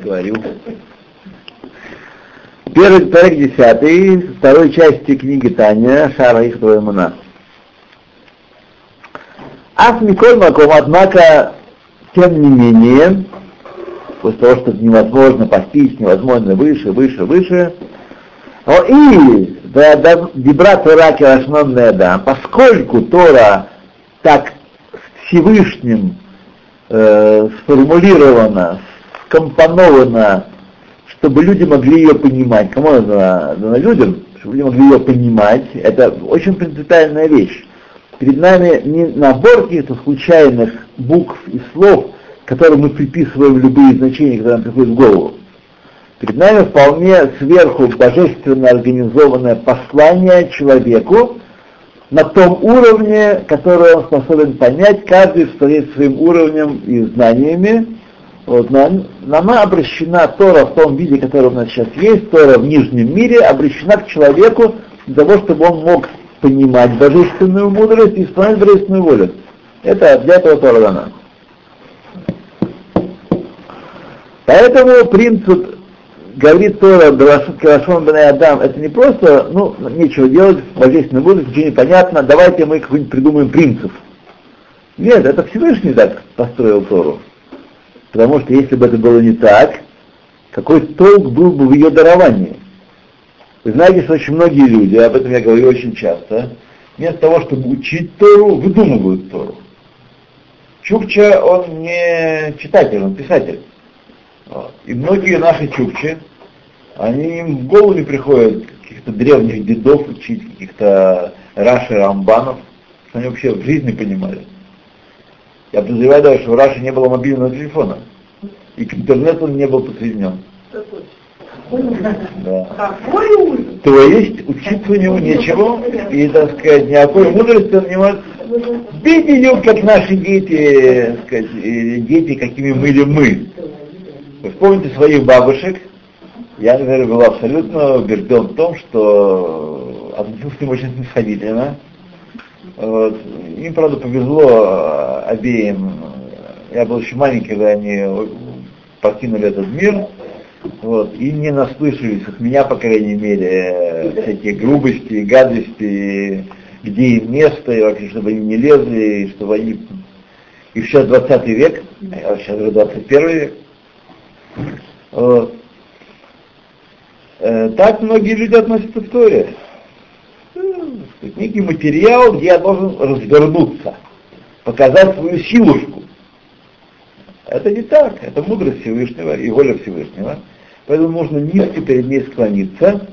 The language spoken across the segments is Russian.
говорю. Первый парик десятый, второй части книги Таня, Шара их Муна. Ас Миколь Маком, однако, тем не менее, после того, что невозможно постичь, невозможно выше, выше, выше, о и Дебра Тора Кирашман да, поскольку Тора так Всевышним э, сформулирована, скомпонована, чтобы люди могли ее понимать. Кому она дана людям? Чтобы люди могли ее понимать. Это очень принципиальная вещь. Перед нами не набор каких-то случайных букв и слов, которым мы приписываем любые значения, которые нам приходят в голову. Перед нами вполне сверху божественно организованное послание человеку на том уровне, который он способен понять, каждый стоит своим уровнем и знаниями. Вот, нам, нам обращена Тора в том виде, который у нас сейчас есть, Тора в нижнем мире, обращена к человеку для того, чтобы он мог понимать божественную мудрость и исполнять божественную волю. Это для этого Тора дана. Поэтому принцип говорит Тора Калашон Бен Адам, это не просто, ну, нечего делать, божественная мудрость, ничего не понятно, давайте мы какой-нибудь придумаем принцип. Нет, это Всевышний так построил Тору. Потому что если бы это было не так, какой толк был бы в ее даровании? Вы знаете, что очень многие люди, об этом я говорю очень часто, вместо того, чтобы учить Тору, выдумывают Тору. Чукча, он не читатель, он писатель. И многие наши чукчи, они им в голову не приходят каких-то древних дедов учить, каких-то Раши Рамбанов, что они вообще в жизни понимали. Я подозреваю даже, что в Раше не было мобильного телефона. И к интернету он не был подсоединен. Да. То есть учиться у него нечего, и, так сказать, никакой мудрости он не может видеть, как наши дети, так сказать, дети, какими были мы. Вы вспомните своих бабушек, я, например, был абсолютно убежден в том, что относился к ним очень снисходительно. Им, правда, повезло э, обеим. Я был еще маленький, когда они покинули этот мир. Вот, и не наслышались от меня, по крайней мере, всякие грубости, гадости, где им место, и вообще, чтобы они не лезли, и чтобы они... И сейчас 20 век, а сейчас уже 21 век. Вот. Э, так многие люди относятся к Торе некий материал, где я должен развернуться, показать свою силушку. Это не так, это мудрость Всевышнего и воля Всевышнего. Поэтому нужно низко перед ней склониться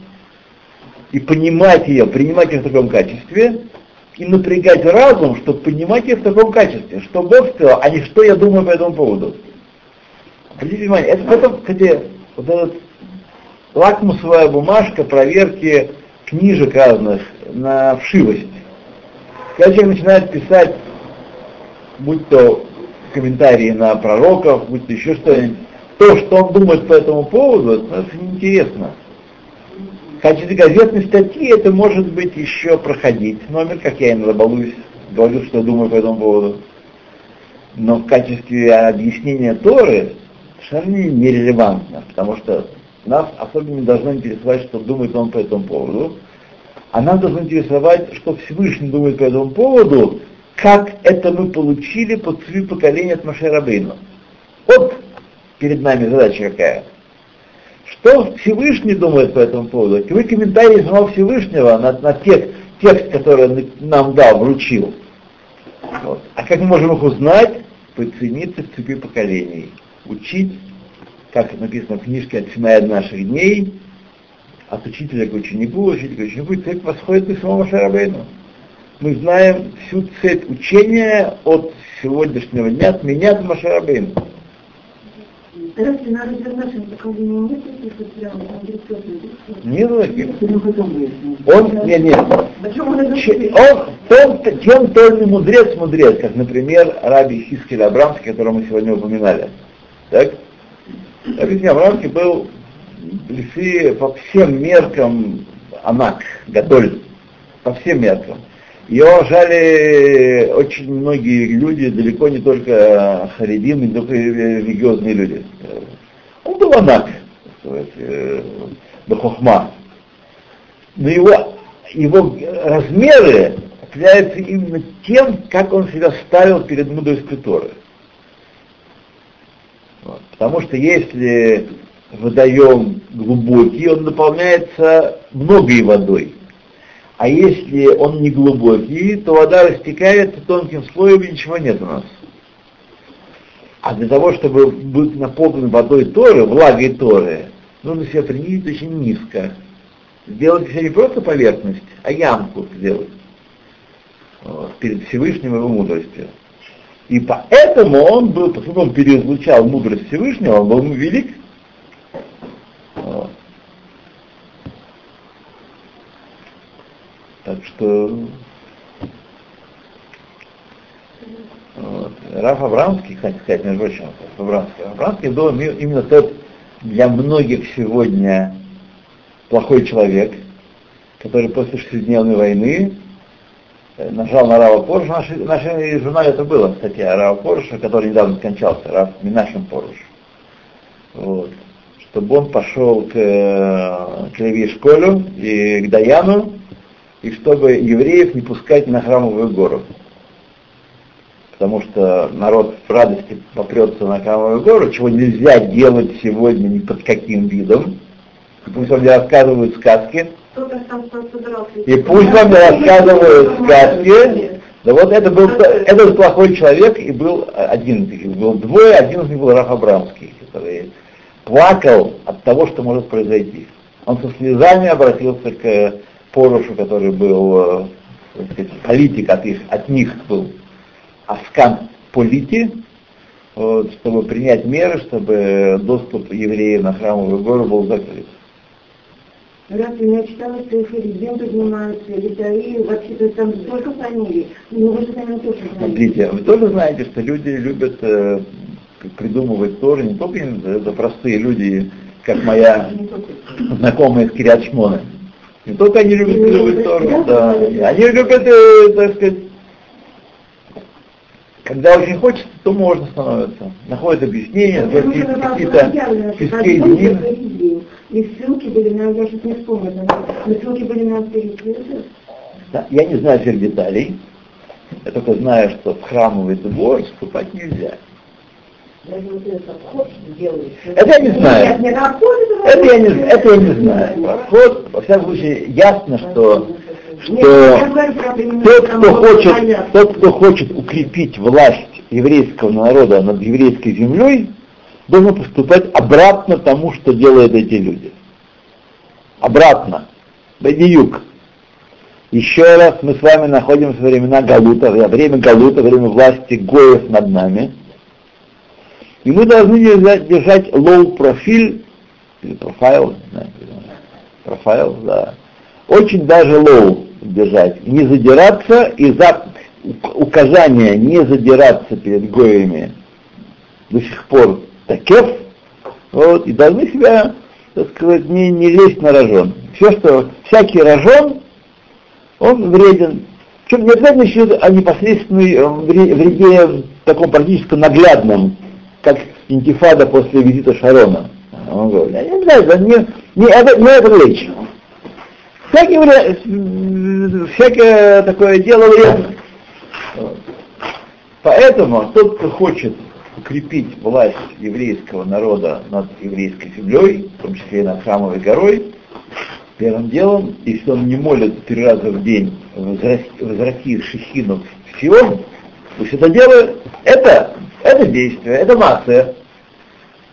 и понимать ее, принимать ее в таком качестве, и напрягать разум, чтобы понимать ее в таком качестве, что Бог сказал, а не что я думаю по этому поводу. Обратите внимание, это потом, кстати, вот этот лакмусовая бумажка проверки книжек разных на вшивость. Когда человек начинает писать, будь то комментарии на пророков, будь то еще что-нибудь, то, что он думает по этому поводу, это неинтересно. В газетной статьи это может быть еще проходить. Номер, как я иногда балуюсь, говорю, что думаю по этому поводу. Но в качестве объяснения Торы совершенно нерелевантно, потому что нас особенно должно интересовать, что думает он по этому поводу, а нас должно интересовать, что Всевышний думает по этому поводу, как это мы получили под три поколения от Маше Рабейну. Вот перед нами задача какая. Что Всевышний думает по этому поводу? Какие комментарии самого Всевышнего на, на текст, текст, который он нам дал, вручил. Вот. А как мы можем их узнать? Подцениться в цепи поколений. Учить как написано в книжке от Синая наших дней, от учителя к ученику, учителя к ученику, цепь восходит из самого Шарабейну. Мы знаем всю цепь учения от сегодняшнего дня, от меня до Машарабейну. Нет таких. Он, нет, нет. Он, тем, тем тонный мудрец, мудрец, как, например, Раби Хискель Абрамский, которого мы сегодня упоминали. Так? Объясняю, Авраамский был Лифи по всем меркам Анак, Гадоль, по всем меркам. Его жали очень многие люди, далеко не только харидим, не только религиозные люди. Он был Йонак, э, Бахохма, Бахохма, но его, его размеры определяются именно тем, как он себя ставил перед мудростью Торы. Потому что если водоем глубокий, он наполняется многой водой. А если он не глубокий, то вода растекается тонким слоем и ничего нет у нас. А для того, чтобы быть наполнен водой Торы, влагой Торы, нужно себя принизить очень низко. Сделать себе не просто поверхность, а ямку сделать вот, перед Всевышним его мудростью. И поэтому он был, поскольку он переизлучал мудрость Всевышнего, он был велик. Вот. Так что вот. Раф Абрамский, кстати сказать, между прочим, Абрамский, Абрамский был именно тот для многих сегодня плохой человек, который после шестидневной войны нажал на Рава Поруша. Наша, наша жена это было, кстати, Рава Поруша, который недавно скончался, Рав Минашем Поруш. Вот. Чтобы он пошел к, э, к Леви и к Даяну, и чтобы евреев не пускать на храмовую гору. Потому что народ в радости попрется на храмовую гору, чего нельзя делать сегодня ни под каким видом. И пусть вам рассказывают сказки. И пусть вам рассказывают сказки. Да вот это был, это был плохой человек, и был один из них, был двое, один из них был Раф Абрамский, который плакал от того, что может произойти. Он со слезами обратился к Порушу, который был э, сказать, политик от, их, от них был Аскан Полити, вот, чтобы принять меры, чтобы доступ евреев на храмовую гору был закрыт. Раз я читала, что Харидим поднимаются, литаи, вообще-то там столько фамилий, но вы же, наверное, тоже знаете. Смотрите, вы тоже знаете, что люди любят э, придумывать тоже, не только это простые люди, как моя знакомая из Кириат Не только они любят придумывать Тору, да. Они любят, э, так сказать, когда очень хочется, то можно становиться. Находят объяснения, какие-то И ссылки были на, я сейчас не вспомню, но ссылки были на да, Я не знаю всех деталей. Я только знаю, что в храмовый двор вступать нельзя. Это я не знаю. Это я не, это я не знаю. Подход, во всяком случае, ясно, что что тот, кто хочет, тот, кто хочет укрепить власть еврейского народа над еврейской землей, должен поступать обратно тому, что делают эти люди. Обратно. Бадиюк. Еще раз мы с вами находимся во времена Галута, время Галута, время власти Гоев над нами. И мы должны держать, держать low профиль, или профайл, профайл, да, очень даже low, держать, не задираться, и за указание не задираться перед гоями до сих пор такев, вот, и должны себя, так сказать, не, не лезть на рожон. Все, что, всякий рожон, он вреден. Причем не обязательно считать о непосредственной э, вреде в таком практически наглядном, как интифада после визита Шарона. Он говорит, не знаю, не, не, это, не это речь. Всякие, всякое такое дело вредно. Поэтому тот, кто хочет укрепить власть еврейского народа над еврейской землей, в том числе и над храмовой горой, первым делом, если он не молит три раза в день возвратив Шехину в Сион, пусть это делает, это, это действие, это масса.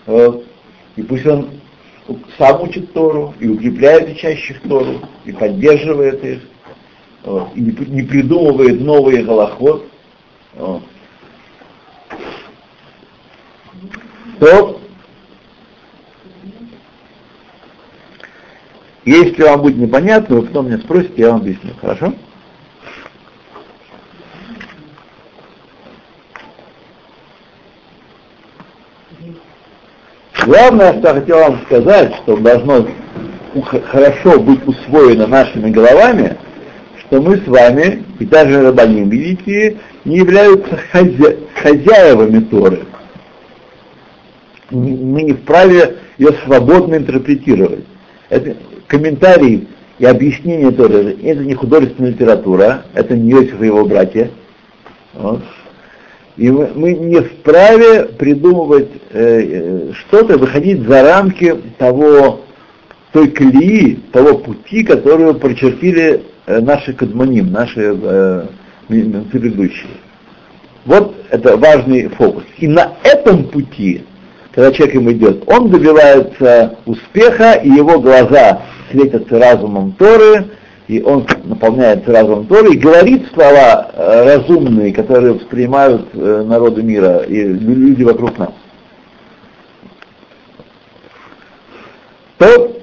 Вот. И пусть он сам учит Тору и укрепляет учащих Тору, и поддерживает их, вот, и не, не придумывает новые голоход. Вот. То, если вам будет непонятно, вы потом меня спросите, я вам объясню, хорошо? Главное, что я хотел вам сказать, что должно хорошо быть усвоено нашими головами, что мы с вами, и даже рабаним видите, не являются хозя... хозяевами Торы. Мы не вправе ее свободно интерпретировать. Это комментарий и объяснение тоже, это не художественная литература, это не Иосиф и его братья. Вот. И мы, мы не вправе придумывать э, э, что-то, выходить за рамки того, той колеи, того пути, которую прочертили э, наши кадмоним, наши э, предыдущие. Вот это важный фокус. И на этом пути, когда человек им идет, он добивается успеха, и его глаза светятся разумом Торы, и он наполняется разумом Торы и говорит слова э, разумные, которые воспринимают э, народы мира и люди вокруг нас. То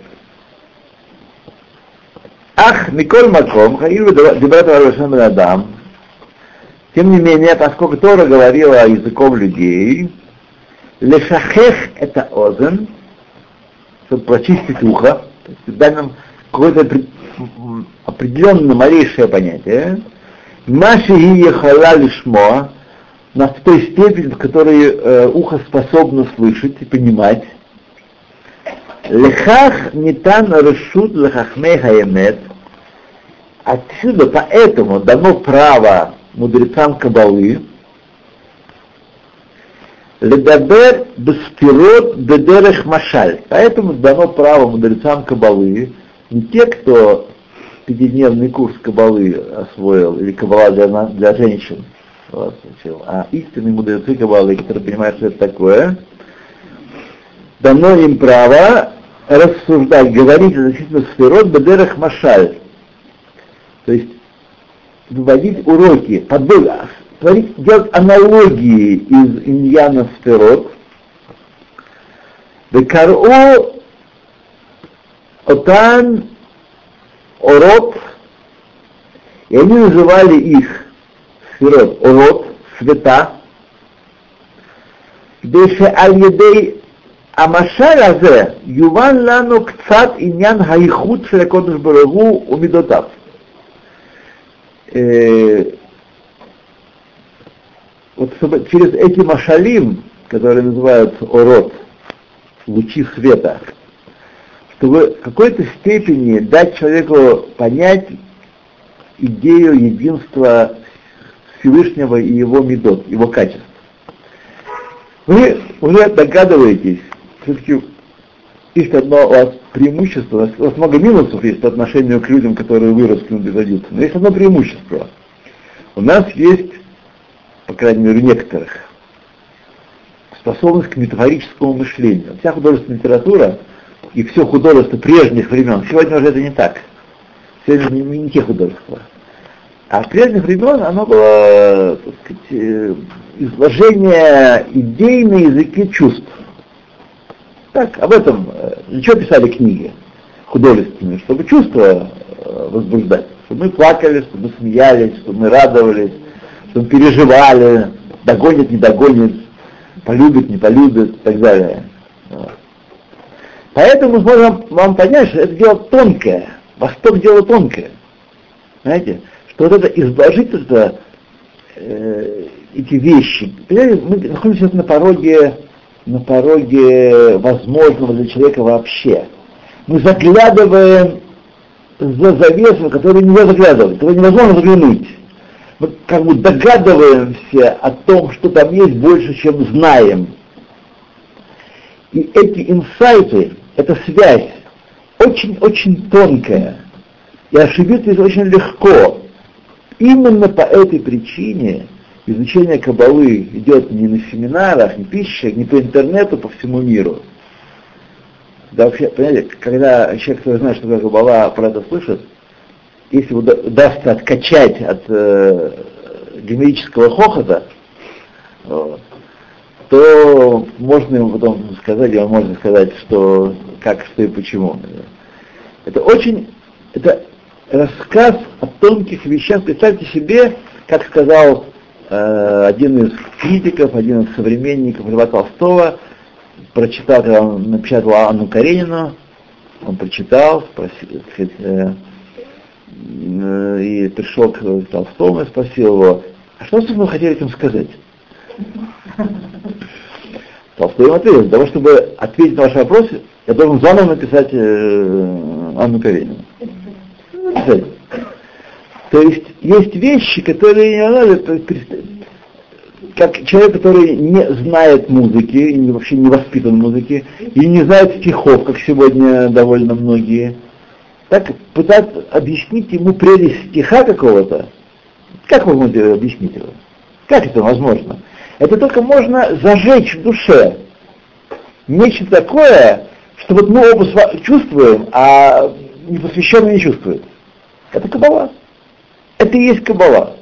Ах, Миколь Маком, Хаилу Дебрат Варвашем Адам, тем не менее, поскольку Тора говорила языком людей, лешахех это озен, чтобы прочистить ухо, то есть дать нам какое-то определенное малейшее понятие, Маши и ехала лишмо, на той степени, в которой э, ухо способно слышать и понимать. Лехах нитан решут лехахмей хаемет. Отсюда поэтому дано право мудрецам Кабалы Ледабер беспирот бедерех машаль. Поэтому дано право мудрецам Кабалы, не те, кто пятидневный курс Кабалы освоил, или Кабала для, для женщин, а истинные мудрецы Кабалы, которые понимают, что это такое, дано им право рассуждать, говорить относительно сферот бедерах машаль. То есть выводить уроки, подбор, творить, делать аналогии из иньяна сферот. Векару отан орот, и они называли их сферот, орот, света, Деше аль-едей המשל הזה יובן לנו קצת עניין הייחוד של הקודש ברוך הוא ומידותיו. вот чтобы через эти машалим, которые называются орот, лучи света, чтобы в какой-то степени дать человеку понять идею единства Всевышнего и его медот, его качеств. Вы уже догадываетесь, все-таки есть одно у вас преимущество, у вас много минусов есть по отношению к людям, которые выросли на родиться, но есть одно преимущество. У нас есть, по крайней мере, у некоторых, способность к метафорическому мышлению. Вся художественная литература и все художество прежних времен, сегодня уже это не так. Сегодня не, не, те художества. А в прежних времен оно было так сказать, э, изложение идей на языке чувств. Так, об этом, э, для чего писали книги художественные, чтобы чувства э, возбуждать, чтобы мы плакали, чтобы мы смеялись, чтобы мы радовались, чтобы переживали, догонит, не догонит, полюбит, не полюбит и так далее. Поэтому мы можем вам понять, что это дело тонкое, Восток дело тонкое. Знаете, что вот это изложить это, э, эти вещи. Понимаете, мы находимся на пороге на пороге возможного для человека вообще. Мы заглядываем за завесу, которую нельзя заглядывать, которую невозможно заглянуть. Мы как бы догадываемся о том, что там есть больше, чем знаем. И эти инсайты, эта связь, очень-очень тонкая. И ошибиться очень легко. Именно по этой причине изучение Кабалы идет не на семинарах, не пищах, не по интернету, по всему миру. Да вообще, понимаете, когда человек, который знает, что такое Кабала, про это слышит, если удастся откачать от э, генерического хохота, то можно ему потом сказать, ему можно сказать, что как, что и почему. Это очень, это рассказ о тонких вещах. Представьте себе, как сказал Э, один из критиков, один из современников Льва Толстого, прочитал, когда он напечатал Анну Каренину, он прочитал, спросил, сказать, э, э, и пришел к Толстому и спросил его, а что, вы хотели этим сказать? Толстой им ответил, для того, чтобы ответить на ваши вопросы, я должен заново написать э, Анну Каренину. Написать. То есть есть вещи, которые не надо как человек, который не знает музыки, вообще не воспитан музыке, и не знает стихов, как сегодня довольно многие, так пытаться объяснить ему прелесть стиха какого-то, как вы можете объяснить его? Как это возможно? Это только можно зажечь в душе. Нечто такое, что вот мы оба чувствуем, а непосвященный не чувствует. Это кабала. Это и есть кабала.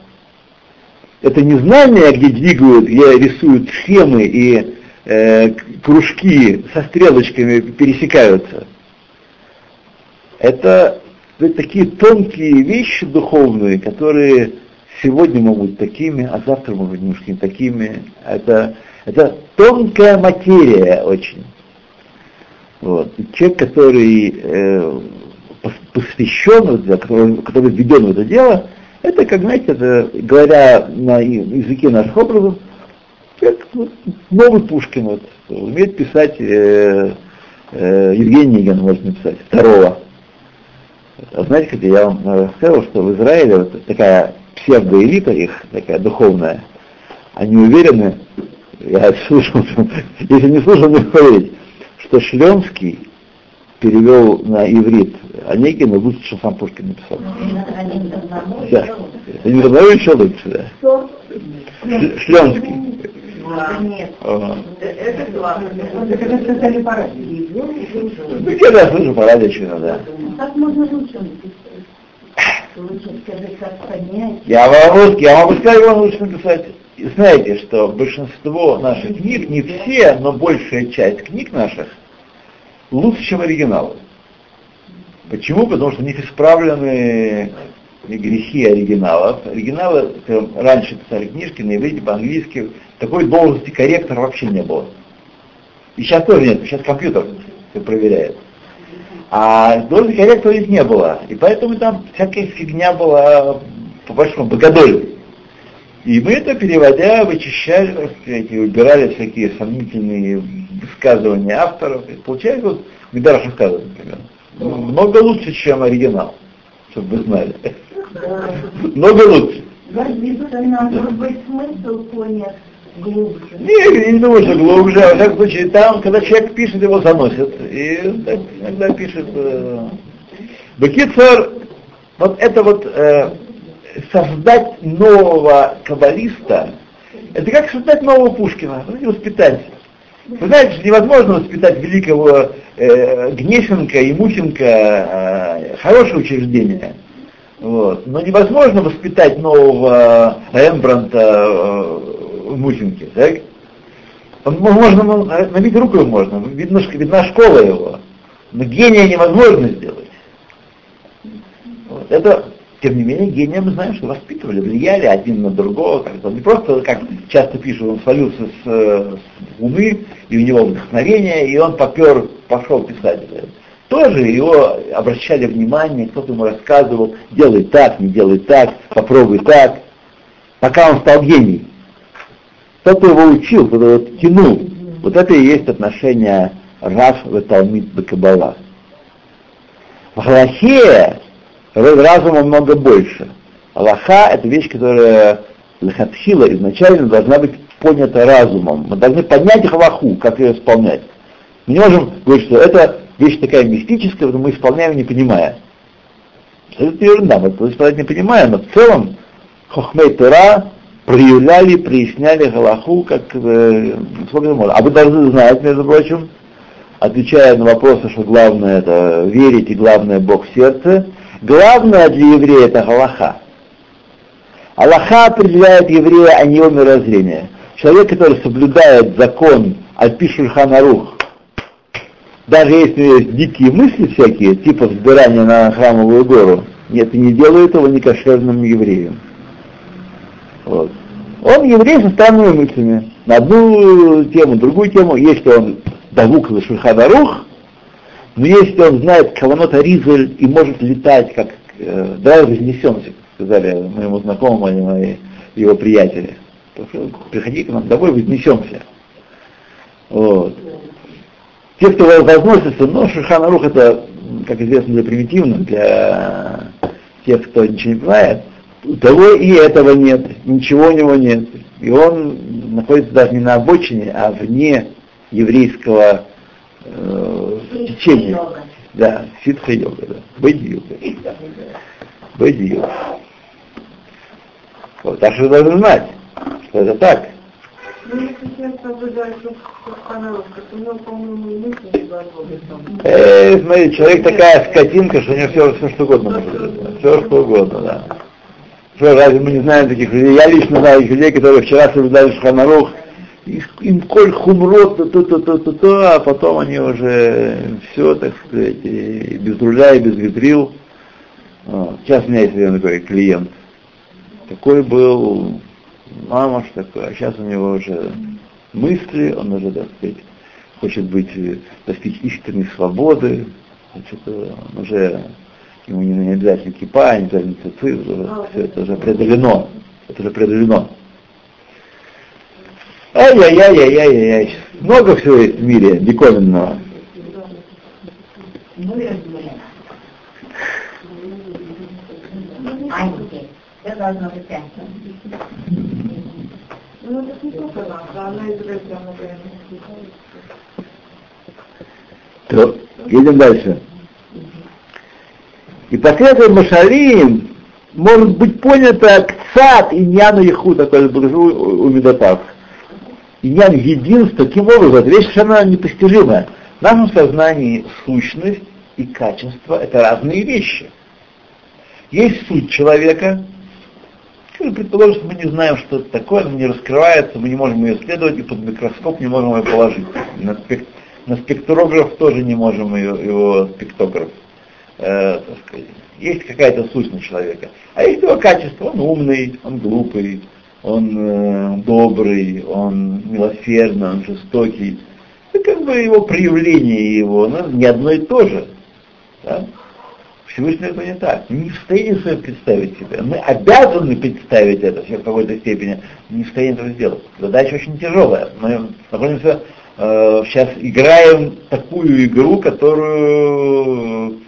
Это не знание, где двигают, где рисуют схемы и э, кружки со стрелочками пересекаются. Это, это такие тонкие вещи духовные, которые сегодня могут быть такими, а завтра могут быть немножко не такими. Это, это тонкая материя очень. Вот. И человек, который э, посвящен, который, который введен в это дело, это, как знаете, это, говоря на языке наших образов, как вот, новый Пушкин вот, умеет писать, э, э, Евгений Ниган может написать, второго. А знаете, когда я вам рассказывал, что в Израиле вот такая псевдоэлита их, такая духовная, они уверены, я слышал, если не слышал, не поверить, что Шлемский перевел на иврит Онегина лучше, чем сам Пушкин написал. Да. Это не одного еще лучше, да. Шлемский. Нет. Это главное. Это сказали по радио. Ну, я да, слышу по радио, что да. Как можно лучше написать? Я вам, я могу сказать, вам лучше написать. Знаете, что большинство наших книг, не все, но большая часть книг наших, лучше, чем оригиналы. Почему? Потому что в них исправлены грехи оригиналов. Оригиналы раньше писали книжки на иврите, по-английски. Такой должности корректора вообще не было. И сейчас тоже нет, сейчас компьютер все проверяет. А должности корректора их не было. И поэтому там всякая фигня была, по большому, богодоль. И мы это, переводя, вычищали, так сказать, и убирали всякие сомнительные высказывания авторов. И получается, вот, Гидар Шахказа, например, много лучше, чем оригинал, чтобы вы знали. Много лучше. Может быть, смысл понят глубже? Не, не думаю, что глубже. Во всяком случае, там, когда человек пишет, его заносят. И иногда пишет... Э, Бекицер, вот это вот э, создать нового каббалиста, это как создать нового Пушкина, воспитать. Вы знаете, невозможно воспитать великого э, Гнесенко и Мухенко, э, хорошее учреждение. Вот. Но невозможно воспитать нового Рембранта э, в Мухенке. Так? Можно, набить руку можно, видно, видна школа его. Но гения невозможно сделать. Вот. Это тем не менее, гения мы знаем, что воспитывали, влияли один на другого. Как -то. Не просто, как часто пишут, он свалился с, с Луны, и у него вдохновение, и он попер, пошел писать. Тоже его обращали внимание, кто-то ему рассказывал, делай так, не делай так, попробуй так, пока он стал гений. Кто-то его учил, кто-то его тянул. Вот это и есть отношение Раф в Талмит Бакабала. В Галахе разума много больше. Аллаха — это вещь, которая лахатхила изначально должна быть понята разумом. Мы должны поднять Аллаху, как ее исполнять. Мы не можем говорить, что это вещь такая мистическая, но мы исполняем, не понимая. Это ерунда, мы исполнять не понимаем, но в целом Хохмей Тора проявляли, проясняли Галаху, как э, сколько можно. А вы должны знать, между прочим, отвечая на вопросы, что главное это верить и главное Бог в сердце, Главное для еврея это Галаха. Аллаха определяет еврея, а не его мировоззрение. Человек, который соблюдает закон Альпишульханарух, даже если есть дикие мысли всякие, типа взбирания на храмовую гору, нет, не делает его некошерным евреем. Вот. Он еврей со странными мыслями. На одну тему, другую тему, если он давук за Шульханарух, но если он знает Каванот Аризель и может летать, как э, давай вознесемся, сказали моему знакомому, они мои, его приятели. Приходи к нам, давай вознесемся. Вот. Те, кто возносится, но Шульхан Арух это, как известно, для примитивных, для тех, кто ничего не знает, у того и этого нет, ничего у него нет. И он находится даже не на обочине, а вне еврейского э, течения. Да, ситха йога, да. Бэди йога. Бэди йога. Вот, так что вы должны знать, что это так. Ну, если честно, наблюдаю, что постановка, то у него, по-моему, и мысли не должно Э, смотри, человек такая скотинка, что у него все, все что угодно может быть. Все что угодно, да. Что, разве мы не знаем таких людей? Я лично знаю таких людей, которые вчера соблюдали Шханарух, им коль хумрот, то, то, то, то, то, то, а потом они уже все, так сказать, и без руля, и без ветрил. Вот. Сейчас у меня есть один такой клиент. Такой был мама ж такой, а сейчас у него уже мысли, он уже, так сказать, хочет быть, достичь истинной свободы, значит, он уже ему не обязательно кипа, не обязательно цицит, все это уже преодолено, это уже преодолено. Ай-яй-яй-яй-яй-яй. Много всего есть в мире диковинного. Быть Ну, это не только наша, она из То, едем дальше. И последовательно Машалим может быть понято кцат и няну еху, такой буржу у Медотав. И нян единство, таким образом, это вещь совершенно непостижимая. В нашем сознании сущность и качество — это разные вещи. Есть суть человека, предположим, что мы не знаем, что это такое, она не раскрывается, мы не можем ее исследовать, и под микроскоп не можем ее положить. На, спек, на спектрограф тоже не можем ее, его спектограф э, так сказать, есть какая-то сущность человека. А есть его качество, он умный, он глупый, он э, добрый, он милосердный, он жестокий. Это как бы его проявление его, но не одно и то же. Да? Всевышний это не так. Мы не в состоянии себе представить себя. Мы обязаны представить это в какой-то степени, не в состоянии этого сделать. Задача очень тяжелая. Мы находимся, э, сейчас играем такую игру, которую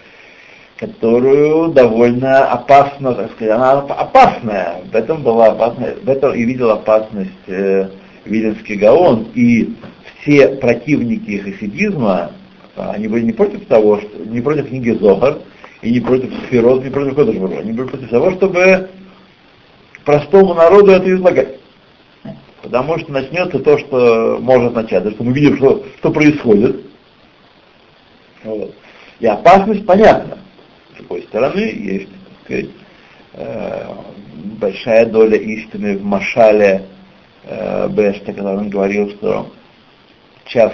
которую довольно опасно, так сказать, она опасная. В этом была опасность, в этом и видел опасность э, Виленский Гаон, и все противники хасидизма, они были не против того, что, не против книги Зохар, и не против Сферот, не против Кодышбурга, они были против того, чтобы простому народу это излагать. Потому что начнется то, что может начаться, что мы видим, что, что происходит. Вот. И опасность понятна другой стороны, есть, так сказать, э, большая доля истины в Машале э, Бешта, когда он говорил, что час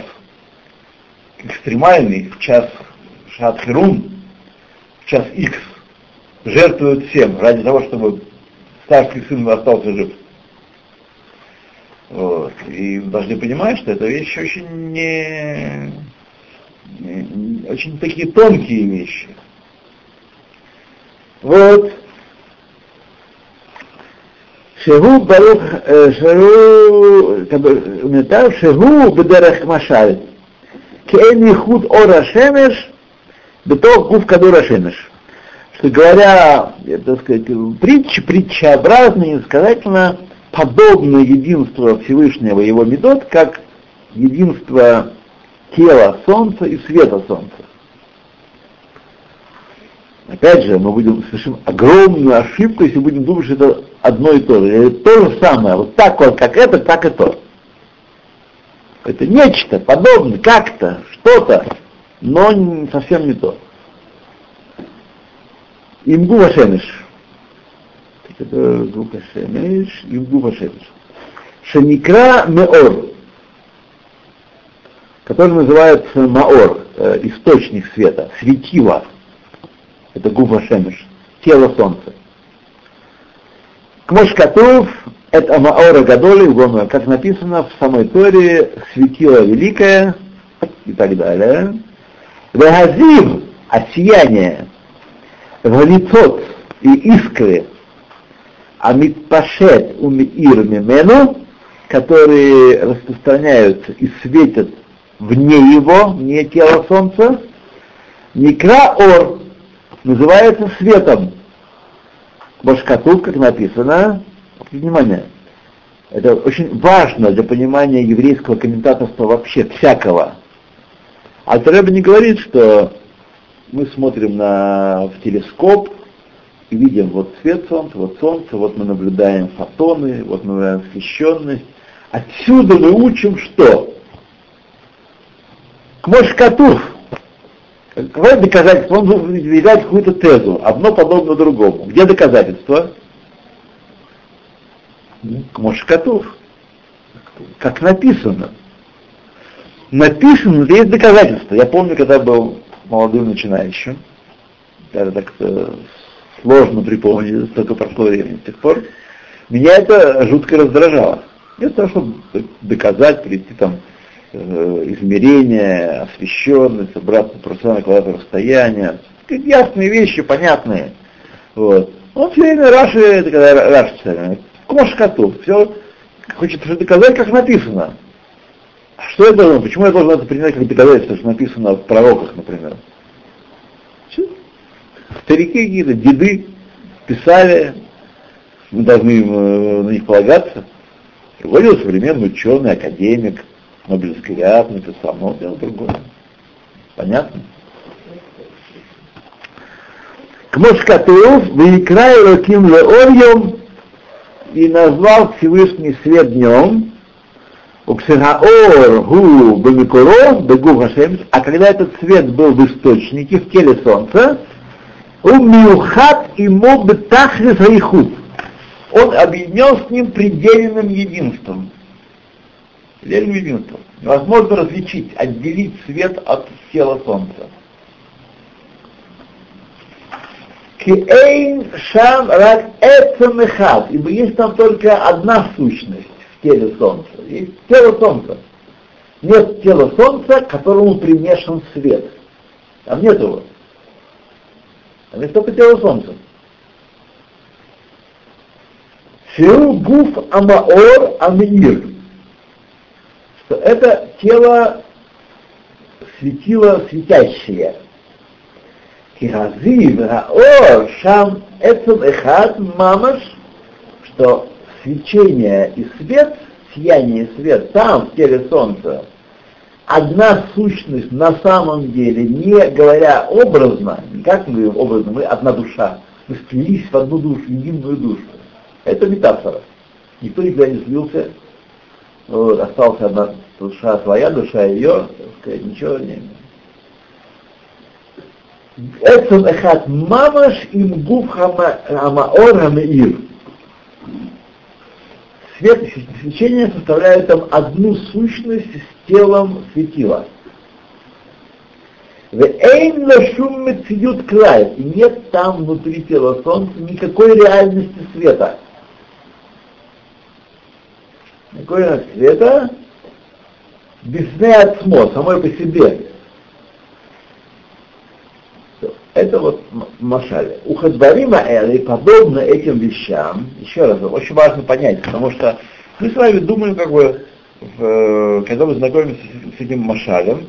экстремальный, в час Шатхирун, в час X, жертвуют всем ради того, чтобы старший сын остался жив. Вот. И должны понимать, что это вещи очень не очень такие тонкие вещи. Вот. Шегу барух, шегу, комментар, шегу бедерах машаль. Кен ихуд ора шемеш, бетох гуф кадура шемеш. Что говоря, так сказать, притча, притчеобразно и сказательно подобно единству Всевышнего его медот, как единство тела Солнца и света Солнца. Опять же, мы будем совершим огромную ошибку, если будем думать, что это одно и то же. Это то же самое. Вот так вот, как это, так и то. Это нечто подобное, как-то, что-то, но совсем не то. Имгу Вашемиш. Это звук Ашемиш, Имгу Вашемиш. Шаникра Меор, который называется Маор, э, источник света, светило это гуфа шемеш, тело солнца. Кмошкатув, это Маора Гадоли, как написано в самой Торе, светило великое и так далее. Вегазив, а сияние, валицот и искры, а митпашет у миир мимену, которые распространяются и светят вне его, вне тела Солнца, Никра Ор называется светом. Башкатут, как написано, внимание, это очень важно для понимания еврейского комментаторства вообще, всякого. А Рэбе не говорит, что мы смотрим на, в телескоп и видим вот свет солнца, вот солнце, вот мы наблюдаем фотоны, вот мы наблюдаем освещенность. Отсюда мы учим что? К. Какое доказательство? Он выдвигает какую-то тезу, одно подобно другому. Где доказательство? К Мошкатув. Как написано. Написано, есть доказательства. Я помню, когда был молодым начинающим, даже так э, сложно припомнить, столько прошло времени с тех пор, меня это жутко раздражало. Для того, чтобы доказать, привести там э, измерения, освещенность, обратно пропорционально квадратное расстояние, ясные вещи, понятные. Вот. Он все время Раши, это когда Раши все время, все хочет доказать, как написано. Что я должен, почему я должен это принять как доказательство, что написано в пророках, например? Все. Старики какие-то, деды писали, мы должны э, на них полагаться. Говорил современный ученый, академик, Нобелевский ряд написал, но дело другое. Понятно? Кмош Катеуф, Ваикрай Роким Леорьем, и назвал Всевышний свет днем, Уксираор гу бамикуро бегу хашем, а когда этот свет был в источнике, в теле солнца, он миухат и мог бы тахли. Он объединен с ним предельным единством. Предельным единством. Невозможно различить, отделить свет от тела солнца. Киэйн шам рак эцемехат, ибо есть там только одна сущность в теле Солнца. Есть тело Солнца. Нет тела Солнца, к которому примешан свет. Там нет его. Там есть только тело Солнца. Шиу гуф амаор амир. Что это тело светило светящее. Киразив Раор Шам Эцум Эхад Мамаш, что свечение и свет, сияние и свет там, в теле солнца, одна сущность на самом деле, не говоря образно, не как мы говорим образно, мы одна душа, мы сплелись в одну душу, единую душу. Это метафора. Никто никогда не слился, вот, осталась одна душа своя, душа ее, сказать, ничего не, Эцем эхат мамаш им гуф хамаор хамеир. Свет свечение составляют там одну сущность с телом светила. Эйн лашум мецидют край, и нет там внутри тела солнца никакой реальности света. Реальности света, без отсмо, самой по себе. Это вот Машаль. У Хадбарима Элы подобно этим вещам, еще раз, очень важно понять, потому что мы с вами думаем, как бы, в, когда мы знакомимся с, с этим Машалем,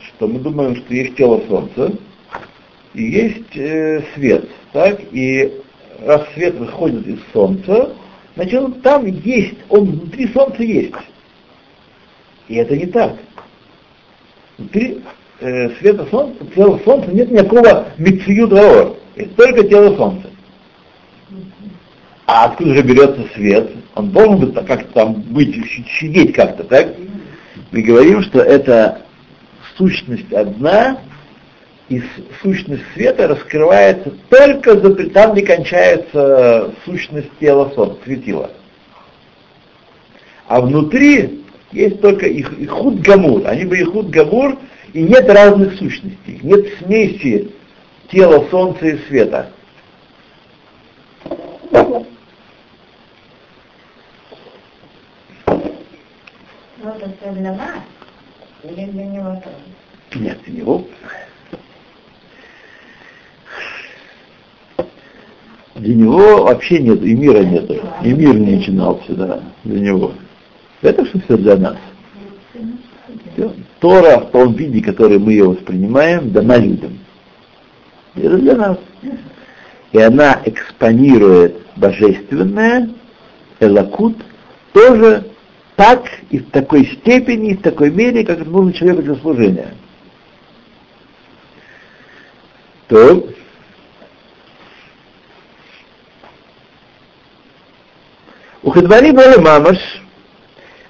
что мы думаем, что есть тело Солнца и есть э, свет, так, и раз свет выходит из Солнца, значит он там есть, он внутри Солнца есть. И это не так. Внутри э, света солнца, тела солнца нет никакого митцию даор, есть только тело солнца. А откуда же берется свет? Он должен быть как-то там быть, сидеть как-то, так? Мы говорим, что это сущность одна, и сущность света раскрывается только за, там, где кончается сущность тела солнца, светила. А внутри есть только их, ихуд гамур. Они бы ихуд гамур, и нет разных сущностей, нет смеси тела, солнца и света. Ну, это для нас или для него тоже? Нет, для него. Для него вообще нет, и мира нет. И мир не начинался, да, для него. Это что все для нас. Все. Тора в том виде, который мы ее воспринимаем, дана людям. Это для нас. И она экспонирует божественное, элакут, тоже так и в такой степени, и в такой мере, как это нужно человеку для служения. То у Хадвари были мамаш,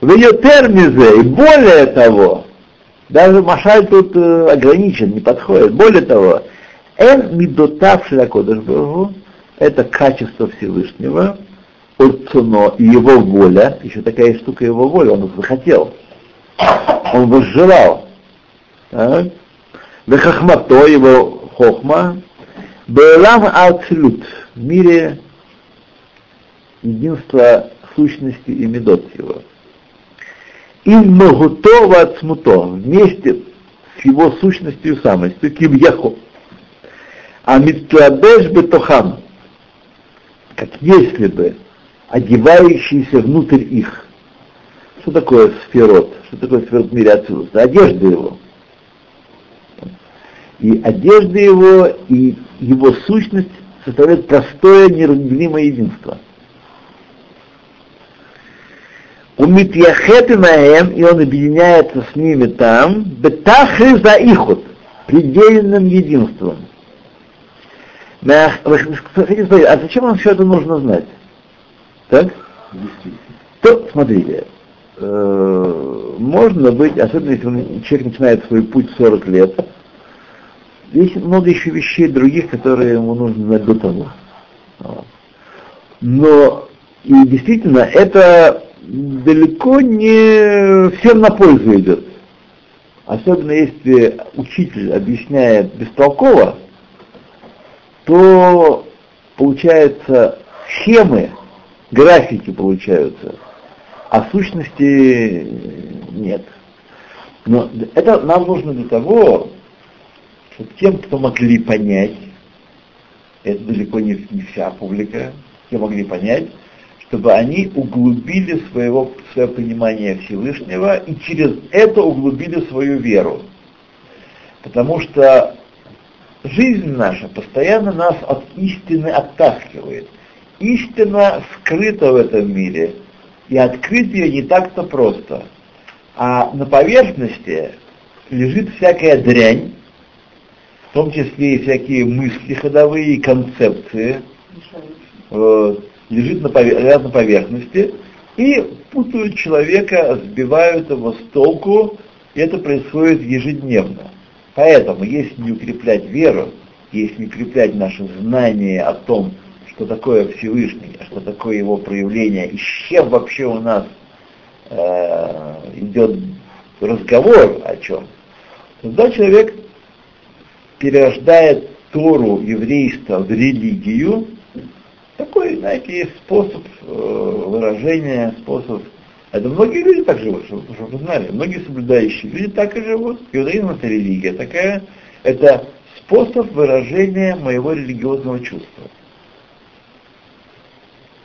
в ее термизе, и более того, даже Машаль тут ограничен, не подходит. Более того, эн мидотав широкодыш это качество Всевышнего, Урцуно, его воля, еще такая штука его воля, он захотел, он возжелал. Вехахмато, его хохма, Бейлам Ацлют, в мире единства сущности и медот его. Им могутова от вместе с его сущностью и самостью, ким яхо. А миттлабеш бетохам, как если бы одевающийся внутрь их. Что такое сферот? Что такое сферот в мире отсюда? Одежда его. И одежда его, и его сущность составляют простое, неразделимое единство. Умитьяхет маем, и он объединяется с ними там, бетахри за ихот, предельным единством. А зачем вам все это нужно знать? Так? То, смотрите, э, можно быть, особенно если человек начинает свой путь в 40 лет, есть много еще вещей других, которые ему нужно знать до того. Но и действительно, это далеко не всем на пользу идет. Особенно если учитель объясняет бестолково, то получается схемы, графики получаются, а сущности нет. Но это нам нужно для того, чтобы тем, кто могли понять, это далеко не, вся публика, те могли понять, чтобы они углубили своего, свое понимание Всевышнего и через это углубили свою веру. Потому что жизнь наша постоянно нас от истины оттаскивает. Истина скрыта в этом мире, и открыть ее не так-то просто. А на поверхности лежит всякая дрянь, в том числе и всякие мысли ходовые концепции, э, лежит на, повер- на поверхности, и путают человека, сбивают его с толку, и это происходит ежедневно. Поэтому, если не укреплять веру, если не укреплять наше знание о том, что такое Всевышний, что такое его проявление, и с чем вообще у нас э, идет разговор о чем, тогда человек перерождает Тору еврейства в религию, такой, знаете, есть способ э, выражения, способ это многие люди так живут, чтобы, чтобы вы знали. Многие соблюдающие люди так и живут. Иудаизм это религия такая. Это способ выражения моего религиозного чувства.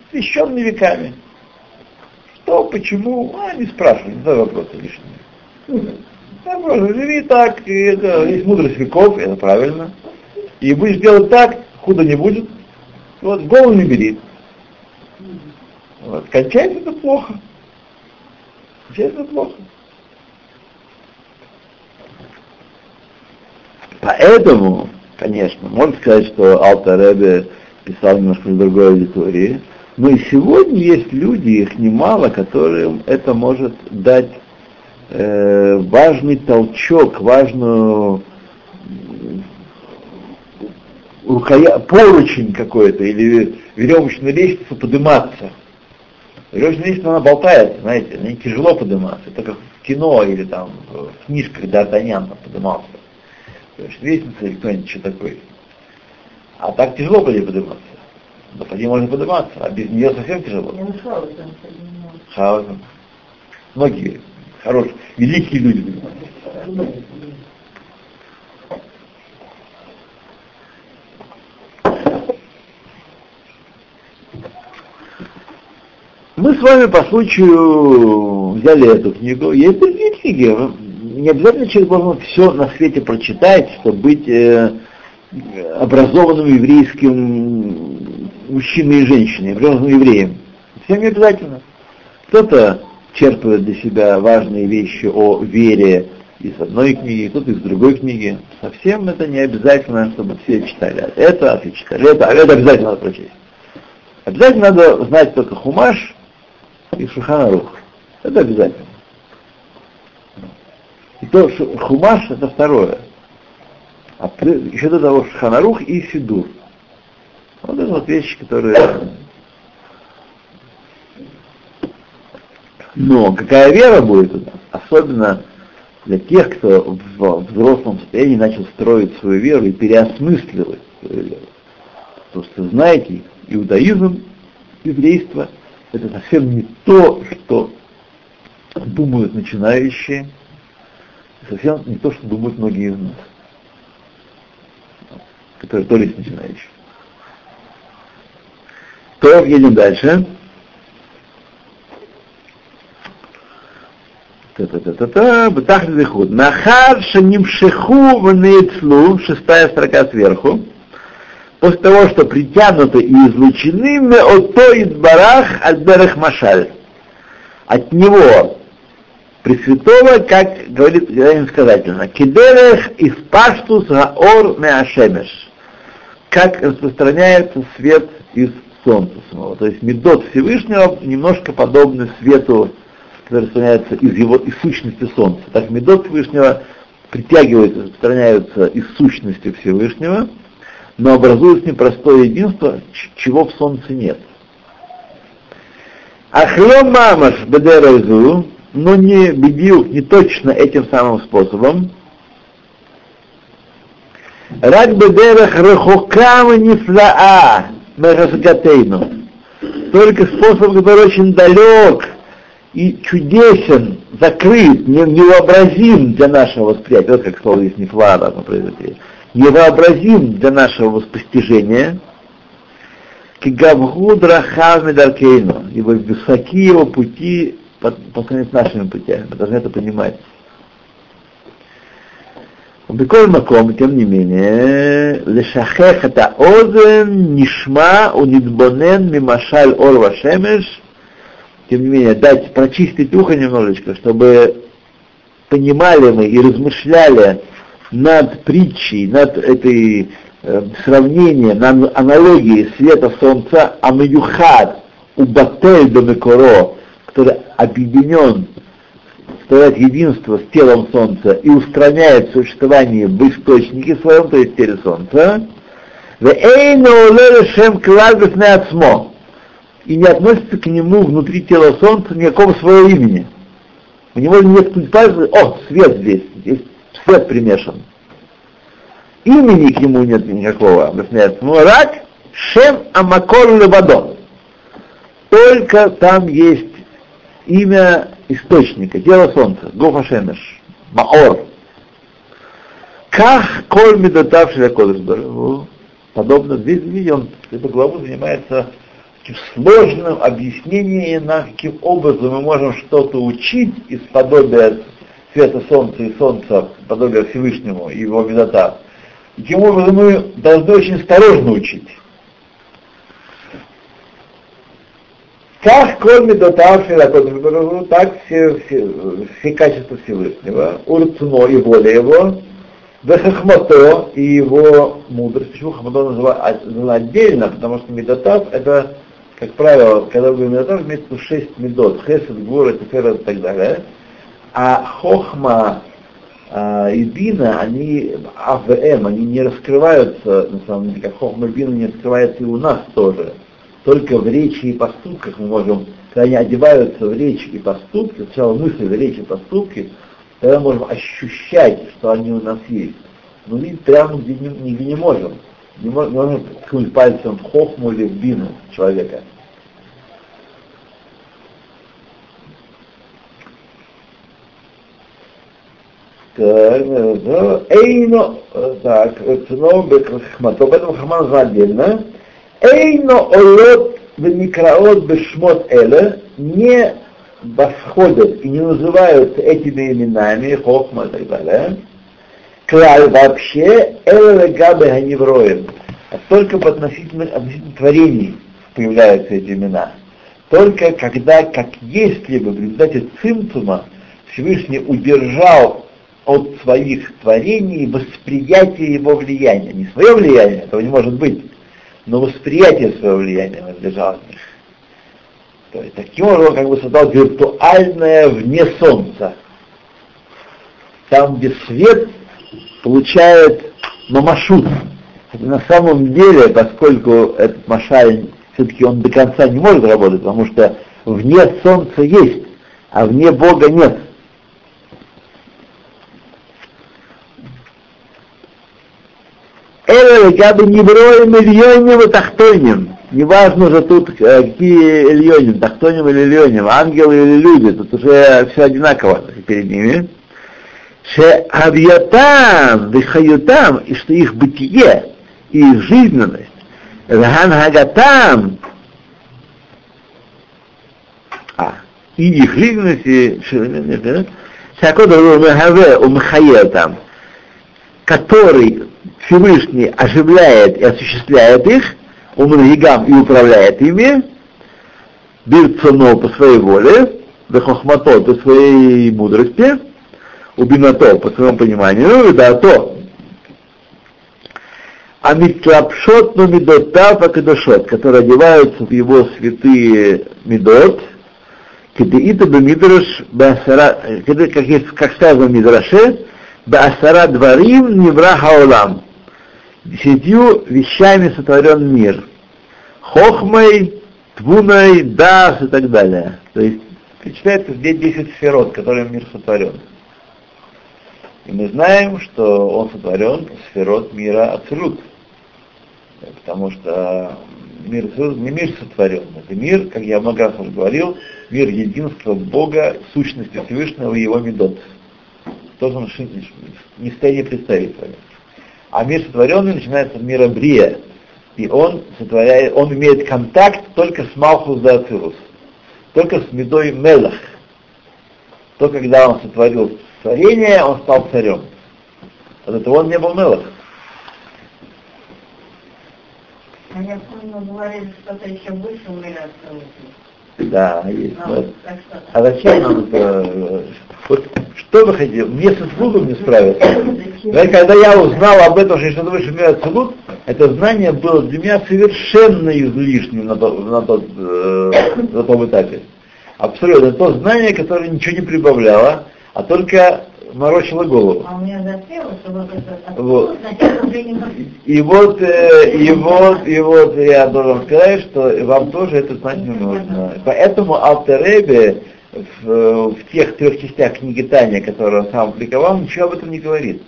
Священными веками. Что, почему, а, не спрашивай, не задай вопросы лишние. Да, живи так, и это есть мудрость веков, это правильно. И будешь делать так, худо не будет. Вот, голову не бери. Вот, кончается это плохо. Это плохо. Поэтому, конечно, можно сказать, что Алта Ребе писал немножко в другой аудитории, но и сегодня есть люди, их немало, которым это может дать э, важный толчок, важную рукоя... поручень какой-то или веревочную лестницу подниматься. Веревочная лестница, она болтает, знаете, не тяжело подниматься. Это как в кино или там в книжках Д'Артаньян поднимался. То есть лестница или кто-нибудь что такой. А так тяжело по ней подниматься. Но по ней можно подниматься, а без нее совсем тяжело. Хаосом. Многие хорошие, великие люди Мы с вами по случаю взяли эту книгу, есть другие книги. Не обязательно человек должен все на свете прочитать, чтобы быть э, образованным еврейским мужчиной и женщиной, образованным евреем. Всем не обязательно. Кто-то черпает для себя важные вещи о вере из одной книги, кто-то из другой книги. Совсем это не обязательно, чтобы все читали это, а все читали это, а это обязательно надо прочесть. Обязательно надо знать только Хумаш и Шуханарух. Это обязательно. И то, что Хумаш это второе. А еще до того Шуханарух и Сидур. Вот это вот вещи, которые... Но какая вера будет у нас? Особенно для тех, кто в взрослом состоянии начал строить свою веру и переосмысливать свою веру. Потому что, знаете, иудаизм, еврейство, это совсем не то, что думают начинающие, совсем не то, что думают многие из нас, которые то ли начинающие. То едем дальше. Та-та-та-та-та, Бетах Зихуд. Нахар Шанимшеху Ванейцлу, шестая строка сверху после того, что притянуты и излучены меото из барах от машаль. От него Пресвятого, как говорит сказательно, кидерех из паштус гаор меашемеш, как распространяется свет из солнца самого. То есть медот Всевышнего немножко подобны свету, который распространяется из его из сущности солнца. Так медот Всевышнего притягивается, распространяются из сущности Всевышнего, но образует непростое единство, чего в солнце нет. Ахло мамаш бедерайзу, но не бедил не точно этим самым способом. Рак бедерах рахокам нифлаа мерасгатейну. Только способ, который очень далек и чудесен, закрыт, невообразим для нашего восприятия. Вот как слово здесь нефла должно произойти невообразим для нашего постижения, Кигавгудра Хавмедаркейну, ибо высоки его пути по, сравнению с нашими путями. Мы должны это понимать. Беколь маком, тем не менее, лешахех это озен, нишма, унидбонен, мимашаль ор вашемеш, тем не менее, дать, прочистить ухо немножечко, чтобы понимали мы и размышляли над притчей, над этой э, сравнением, над аналогией света солнца Амаюхад у Батель Домекоро, который объединен, составляет единство с телом солнца и устраняет существование в источнике своем, то есть теле солнца, и не относится к нему внутри тела солнца никакого своего имени. У него нет пальцев, о, свет здесь, здесь свет примешан. Имени к нему нет никакого, объясняется. Ну, рак, шем амакор левадон. Только там есть имя источника, тело солнца, Гофа Шемеш, Маор. Как коль Кодыш Подобно здесь, видите, он эту главу занимается сложным объяснением, на каким образом мы можем что-то учить из подобия света солнца и солнца, подобия Всевышнему и его медота. И тем образом мы должны очень осторожно учить. Как кроме дотавший так все, все, все качества Всевышнего, урцно и воля его, Вехахмато и его мудрость. Почему Хахмато называют отдельно? Потому что медотав это, как правило, когда вы говорим медотав, имеется шесть медот. Хесед, Гура, Тефера и так далее. А Хохма а, и Бина, они АВМ, они не раскрываются, на самом деле, как Хохма и Бина не раскрывается и у нас тоже. Только в речи и поступках мы можем, когда они одеваются в речь и поступки, сначала мысли в речи и поступки, тогда можем ощущать, что они у нас есть. Но видеть прямо где не, нигде не можем. Не можем, не можем ткнуть пальцем в хохму или в бину человека. Эйно, так, ценом бехмато, об этом Хаман отдельно. Эйно олот веникраот бешмот эле, не восходят и не называются этими именами, Хохма и так далее, клаль вообще элегабе ганевроем, а только по относительно, относительно творений появляются эти имена. Только когда, как если бы в результате цимцума Всевышний удержал от своих творений восприятие его влияния. Не свое влияние, этого не может быть, но восприятие своего влияния надлежало от них. То есть таким образом он как бы создал виртуальное вне солнца. Там, где свет получает мамашут. На самом деле, поскольку этот машаль все-таки он до конца не может работать, потому что вне солнца есть, а вне Бога нет. Эля бы не броем ильоним и тахтоним. Неважно же тут, э, какие ильоним, тахтоним или ильоним, ангелы или люди, тут уже все одинаково перед ними. Ше авьятам, вихаютам, и что их бытие и их жизненность, вхан хагатам, а, и их жизненность, и Шакода Мехаве Умхаетам, который Всевышний оживляет и осуществляет их, умнагигам и управляет ими, бирцано по своей воле, вехохмато по своей мудрости, убинато по своему пониманию, да то. А митлапшот но медотав акадашот, которые одеваются в его святые медот, кедеита бы мидраш, как, есть, как сказано в Мидраше, Баасара дворим невра хаолам. Десятью вещами сотворен мир. Хохмой, твуной, дас и так далее. То есть перечисляется здесь 10 сферот, которыми мир сотворен. И мы знаем, что он сотворен сферот мира Ацелут. Потому что мир не мир сотворен, это мир, как я много раз уже говорил, мир единства Бога, сущности Всевышнего и его медот то, что он не в состоянии представить. А мир сотворенный начинается с мира Брия, и он сотворяет, он имеет контакт только с Малхус да только с Медой Мелах. То, когда он сотворил творение, он стал царем. От этого он не был Мелах. А я помню, говорили, что-то еще выше мира Да, есть. А, а зачем нам это? Вот что вы хотите? Мне с Ацелутом не справиться. Когда я узнал об этом, что что-то выше мира Ацелут, это знание было для меня совершенно излишним на, тот, на, тот, э, на том этапе. Абсолютно. То знание, которое ничего не прибавляло, а только морочило голову. А у меня застряло, что вот это вот. И вот, э, и вот, и вот я должен сказать, что вам тоже это знать не нужно. Поэтому Алтеребе в, в тех трех частях книги Таня, которые он сам опубликовал, ничего об этом не говорит.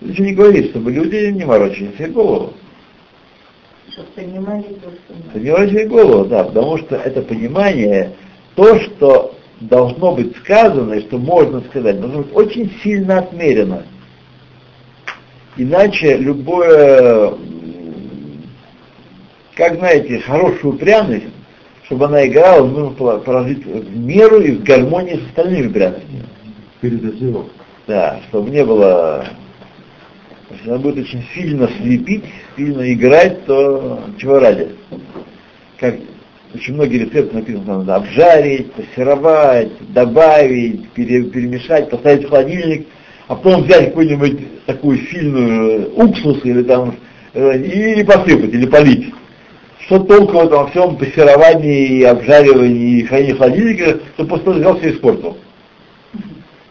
Ничего не говорит, чтобы люди не морочили себе голову. Чтобы понимали то, что... Не морочили голову, да, потому что это понимание, то, что должно быть сказано, и что можно сказать, должно быть очень сильно отмерено. Иначе любое, как знаете, хорошую пряность чтобы она играла, нужно положить в меру и в гармонии с остальными пряностями. Передозировка. Да, чтобы не было... Если она будет очень сильно слепить, сильно играть, то чего ради? Как очень многие рецепты написаны, надо обжарить, пассеровать, добавить, пере, перемешать, поставить в холодильник, а потом взять какую-нибудь такую сильную уксус или там э, и посыпать, или полить. Что толку в этом всем пассеровании, обжаривании и хранении холодильника, что после того взял все испортил.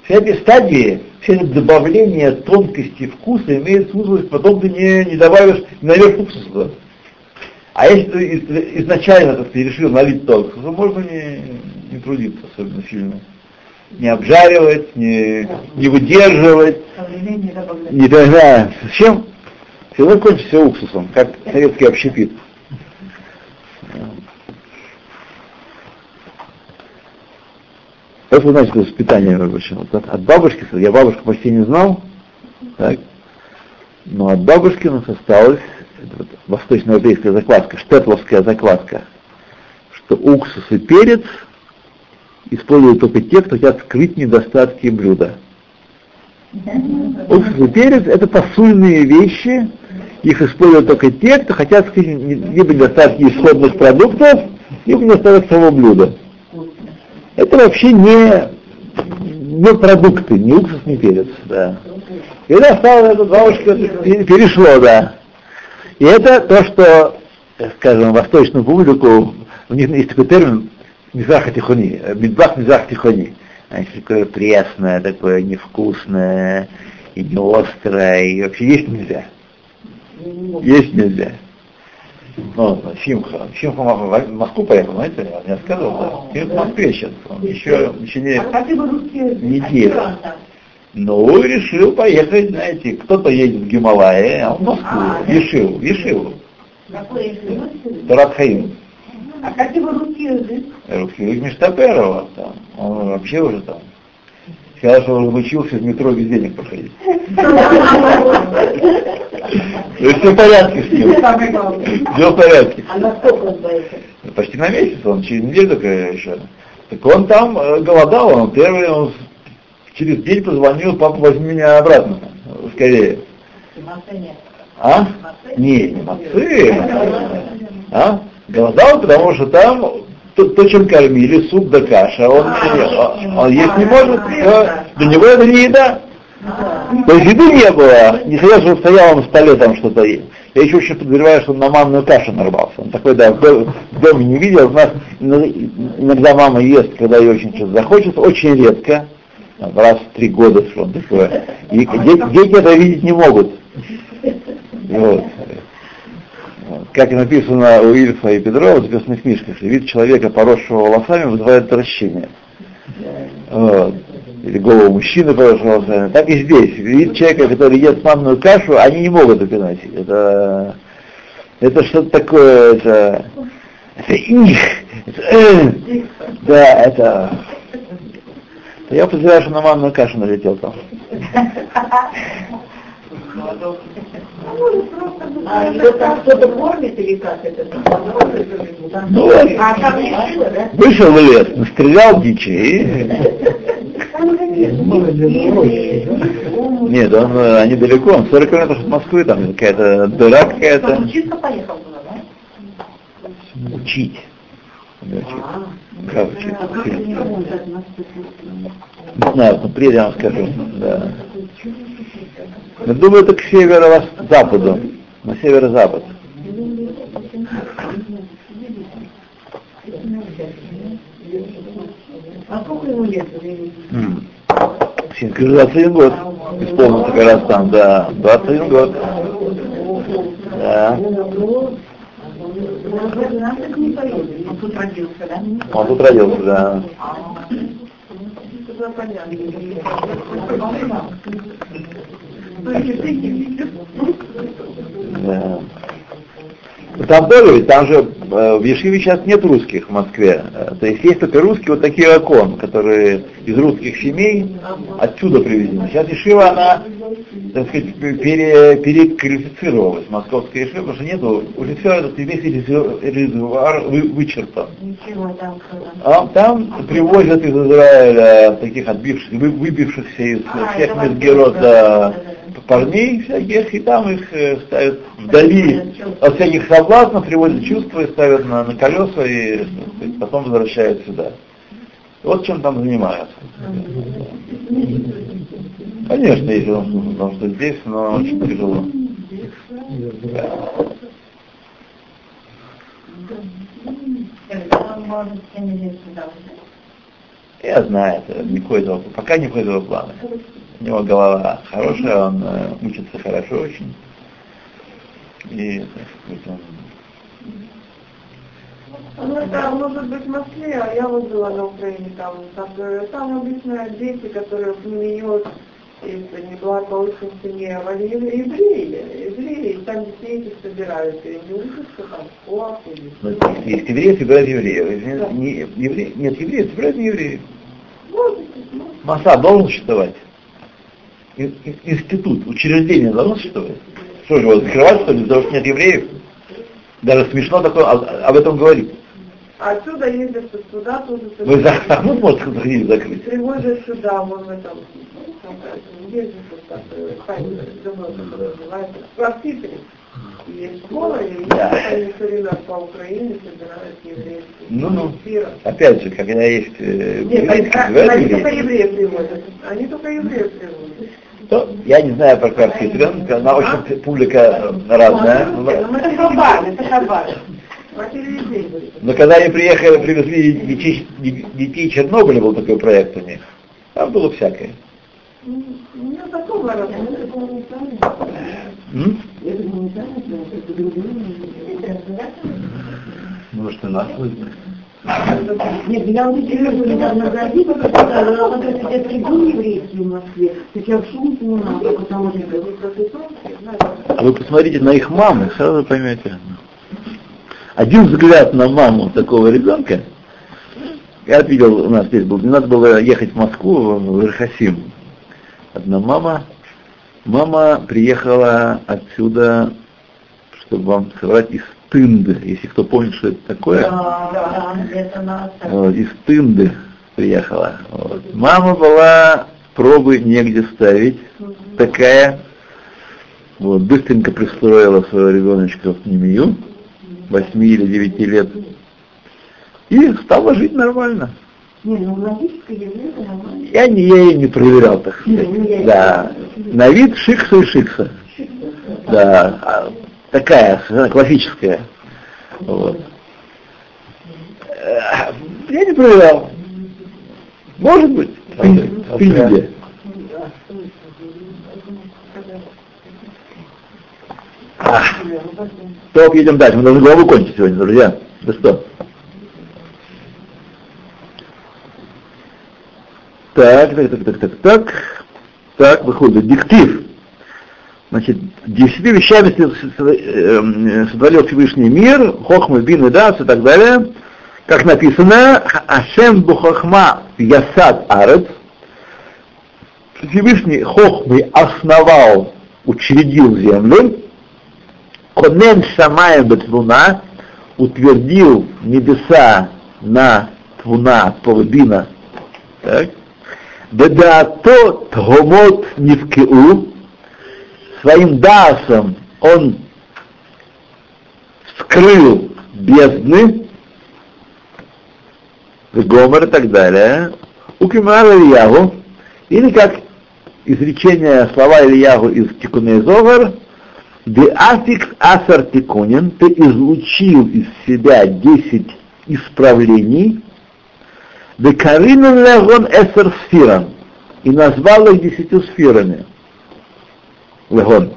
Все эти стадии, все эти добавления тонкости вкуса имеют смысл, потом ты не, не добавишь, не нальешь уксус туда. А если ты изначально, так ты решил налить тонкость, то можно не, не трудиться особенно сильно. Не обжаривать, не, не выдерживать. Не, да, зачем? Все равно кончится уксусом, как советский общепит. Вы знаете, что воспитание вообще? Вот от, бабушки, я бабушку почти не знал, так, но от бабушки нас осталась вот, восточноевропейская закладка, штетловская закладка, что уксус и перец используют только те, кто хотят скрыть недостатки блюда. Уксус и перец это посульные вещи, их используют только те, кто хотят скрыть либо недостатки исходных продуктов, либо недостаток самого блюда. Это вообще не, не продукты, не уксус, не перец. Да. И когда стало это бабушка, перешло, да. И это то, что, скажем, восточную публику, у них есть такой термин мизаха тихони, мидбах мизах тихони. Значит, такое пресное, такое невкусное, и не острое, и вообще есть нельзя. Есть нельзя. Ну, Симха. Симха в Москву поехал, знаете, я не сказал, да. Симха в Москве сейчас. Он еще, еще не, не делал. Ну, решил поехать, знаете, кто-то едет в Гималайи, а он в Москву, а, Ешиву, Ешиву. Какой Таратхаим. А как его русский язык? Русский язык Миштаперова, там. Он вообще уже там. Сказал, что он учился в метро без денег проходить. То есть все в порядке с ним. Все в порядке. А насколько он боится? Почти на месяц, он через неделю только еще. Так он там э, голодал, он первый, он через день позвонил, папа, возьми меня обратно, скорее. А? Не, не мацы. А? Голодал, потому что там то, то, чем кормили, суп да каша, он, а, он, он есть не может, для него это не еда. То есть еды не было, не хотел, чтобы стоял на столе там что-то есть. Я еще очень подозреваю, что он на манную кашу нарвался. Он такой, да, в доме не видел. У нас иногда мама ест, когда ей очень что-то захочется, очень редко раз в три года что такое. И дети, дети это видеть не могут. Вот. Как и написано у Ильфа и Петрова в записанных книжках, вид человека, поросшего волосами, вызывает отвращение. Вот. Или голову мужчины, поросшего волосами. Так и здесь. Вид человека, который ест манную кашу, они не могут переносить. Это, это что-то такое, это, это их, это, э, да, это я подозреваю, что на манную кашу налетел там. А ее там кто-то кормит или как это? Ну, а там решила, да? Вышел в лес, настрелял дичи Нет, он, они далеко, он 40 километров от Москвы, там какая-то дыра какая-то. Учиться поехал да? Учить. Как учиться? Не знаю, но приедем, я вам скажу. Да. Я думаю, это к северо-западу, на северо-запад. А сколько ему лет? Скажу, 21 год. Исполнился как раз там, да. 21 год. Да. Он тут родился, да? Он тут родился, да. Да. Там тоже, ведь там же э, в Ешиве сейчас нет русских в Москве. Э, то есть есть только русские вот такие окон, которые из русских семей отсюда привезены. Сейчас Ешива, она, так сказать, пере, переквалифицировалась, московская Ешива, потому что нету, уже все этот весь резервуар вы, вычерпан. А там привозят из Израиля таких отбившихся, вы, выбившихся из а, всех Месгерот парней всяких, и там их э, ставят вдали от всяких соблазнов, приводят чувства и ставят на, на колеса и сказать, потом возвращают сюда. Вот чем там занимаются. Конечно, если он, потому что здесь, но очень тяжело. Я знаю, это не входит пока не входит в планы. У него голова хорошая, он э, учится хорошо очень. И, так сказать, он ну, это может быть в Москве, а я вот была на Украине, там, там, там обычно дети, которые в нее из неблагополучных семей, а евреи, евреи, там детей этих собираются, и не учатся там в школах или... Но есть евреи собирают евреев, да. не, евреи, нет, евреи собирают не евреев. Маса должен существовать институт, учреждение существовать? Что же, его закрывать, что ли, потому что нет евреев? Даже смешно такое об этом говорить. Отсюда ездят туда, тоже. Вы за храму можете заходить закрыть? Привозят сюда, этом, там, ездят вот так, называется, в Питере. Есть школа, и Да. они все время по Украине собирают еврейские. Ну, ну. Опять же, когда есть э, Нет, еврейский, а- говорят они только евреев привозят. Они только евреев привозят. то я не знаю про Красный рынок, она очень публика разная. Это хабар, это хабар. Но когда они приехали, привезли детей, детей Чернобыля, был такой проект у них, там было всякое. Ну, ну, такого работы. М? Может, и нас вызвать. Нет, я вот серьезно недавно прочитала, вот этот детский дом еврейский в Москве, так я в шум поняла, как это может быть. А вы посмотрите на их мамы, сразу поймете. Один взгляд на маму такого ребенка, я видел, у нас здесь был, не надо было ехать в Москву, в Верхосим. Одна мама, мама приехала отсюда, чтобы вам сказать, из Тынды, если кто помнит, что это такое. Да, это нас. Вот, из Тынды приехала. Вот. Мама была, пробы негде ставить, такая. Вот, быстренько пристроила своего ребеночка в Немию, 8 или 9 лет, и стала жить нормально. Не, ну логическое явление нормально. Я, не, я ее не проверял, так сказать. Ну, Да. На вид шикса и шикса. Да. А, Такая, классическая. Вот. Э, Я не проверял. Может быть. В Пинде. А, Топ, едем дальше. Мы должны главу кончить сегодня, друзья. Да что? Так, так, так, так, так, так. Так, выходит диктив. Значит, десятью вещами с- с- э, сотворил Всевышний мир, хохма, бин и дас и так далее. Как написано, Ашем бухохма ясад арец. Всевышний хохмой основал, учредил землю. Конен шамаем бетвуна, утвердил небеса на твуна, полбина. Так. Бедаато тгомот нивкеу, своим дасом он вскрыл бездны, Гомер и так далее, у Кимара Ильягу, или как изречение слова Ильягу из Тикуне Зогар, Де афикс асар тикунин, ты излучил из себя десять исправлений, Де каринен легон эсер сфиран, и назвал их десятью сферами. Легон.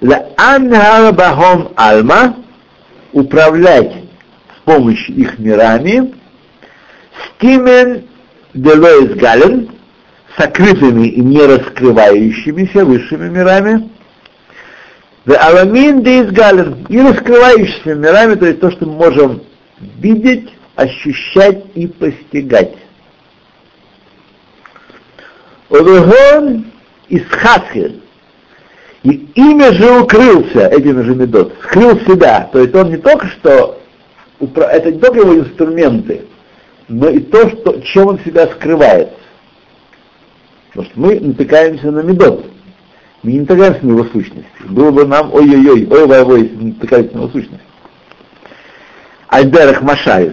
Лаан бахом альма, управлять с помощью их мирами, стимен делоис гален, сокрытыми и не раскрывающимися высшими мирами, Аламин Дейс Гален, и раскрывающимися мирами, то есть то, что мы можем видеть, ощущать и постигать. Одугон из Хасхи, и имя же укрылся этими же медот, скрыл себя, то есть он не только что, это не только его инструменты, но и то, что, чем он себя скрывает. Потому что мы натыкаемся на медот. Мы не натыкаемся на его сущность. Было бы нам ой-ой-ой, ой ой ой если мы натыкаемся на его сущность. Альдерах Машай.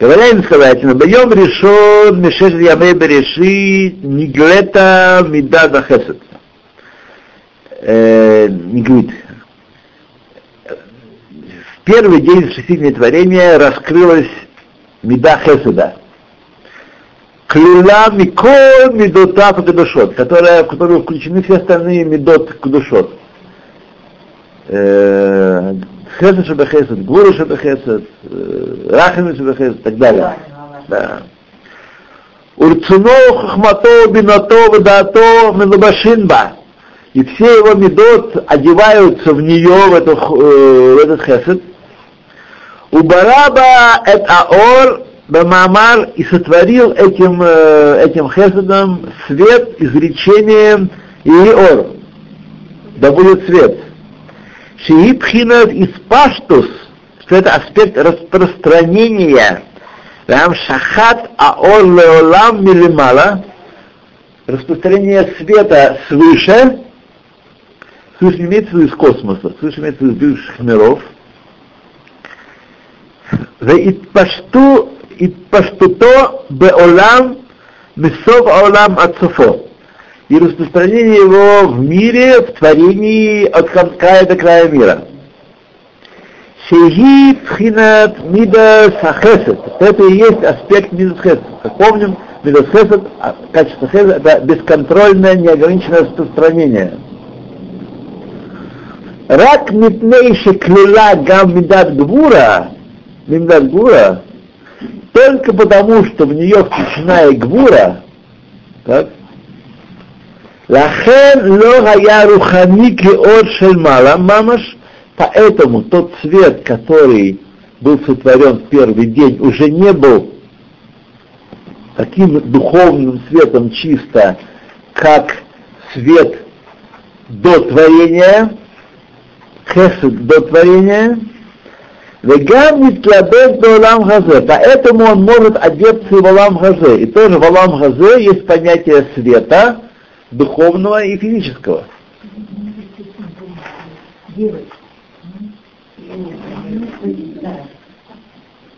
Говоря им сказать, на боем решен Мишеш Ямей Берешит Ниглета Мидада Хесед. Э, Ниглит. В первый день шести дней творения раскрылась Мида Хеседа. Клюла Микол Мидота Кадушот, которая, в которую включены все остальные Мидот Кадушот. Хесед Шабахесед, Гуру Шабахесед, Рахами Шабахесед и так далее. Да. Урцуно Хахмато Бинато Вадато Мелубашинба. И все его медот одеваются в нее, в, эту, в этот хесед. Убараба эт аор бамамар и сотворил этим, этим хеседом свет изречением Иор. Да будет свет. Шиипхинат испаштус, что это аспект распространения. Рам шахат аор леолам милимала, распространение света свыше, свыше имеется из космоса, свыше имеется из бывших миров. За итпашту, итпаштуто беолам, мисов аолам ацофо. И распространение его в мире, в творении от края до края мира. Шеги пхинат мида сахесет. Это и есть аспект мидас хесед. Как помним, мидас хесед, качество хесед, это бесконтрольное, неограниченное распространение. Рак митнейши клила гам мидат гвура, мидат гвура, только потому, что в нее включена и гвура, так, Лахен ло хая рухани киот шель мала мамаш, Поэтому тот свет, который был сотворен в первый день, уже не был таким духовным светом чисто, как свет до творения, хесед до творения. Поэтому он может одеться в Олам Хазе. И тоже в Олам Хазе есть понятие света, духовного и физического.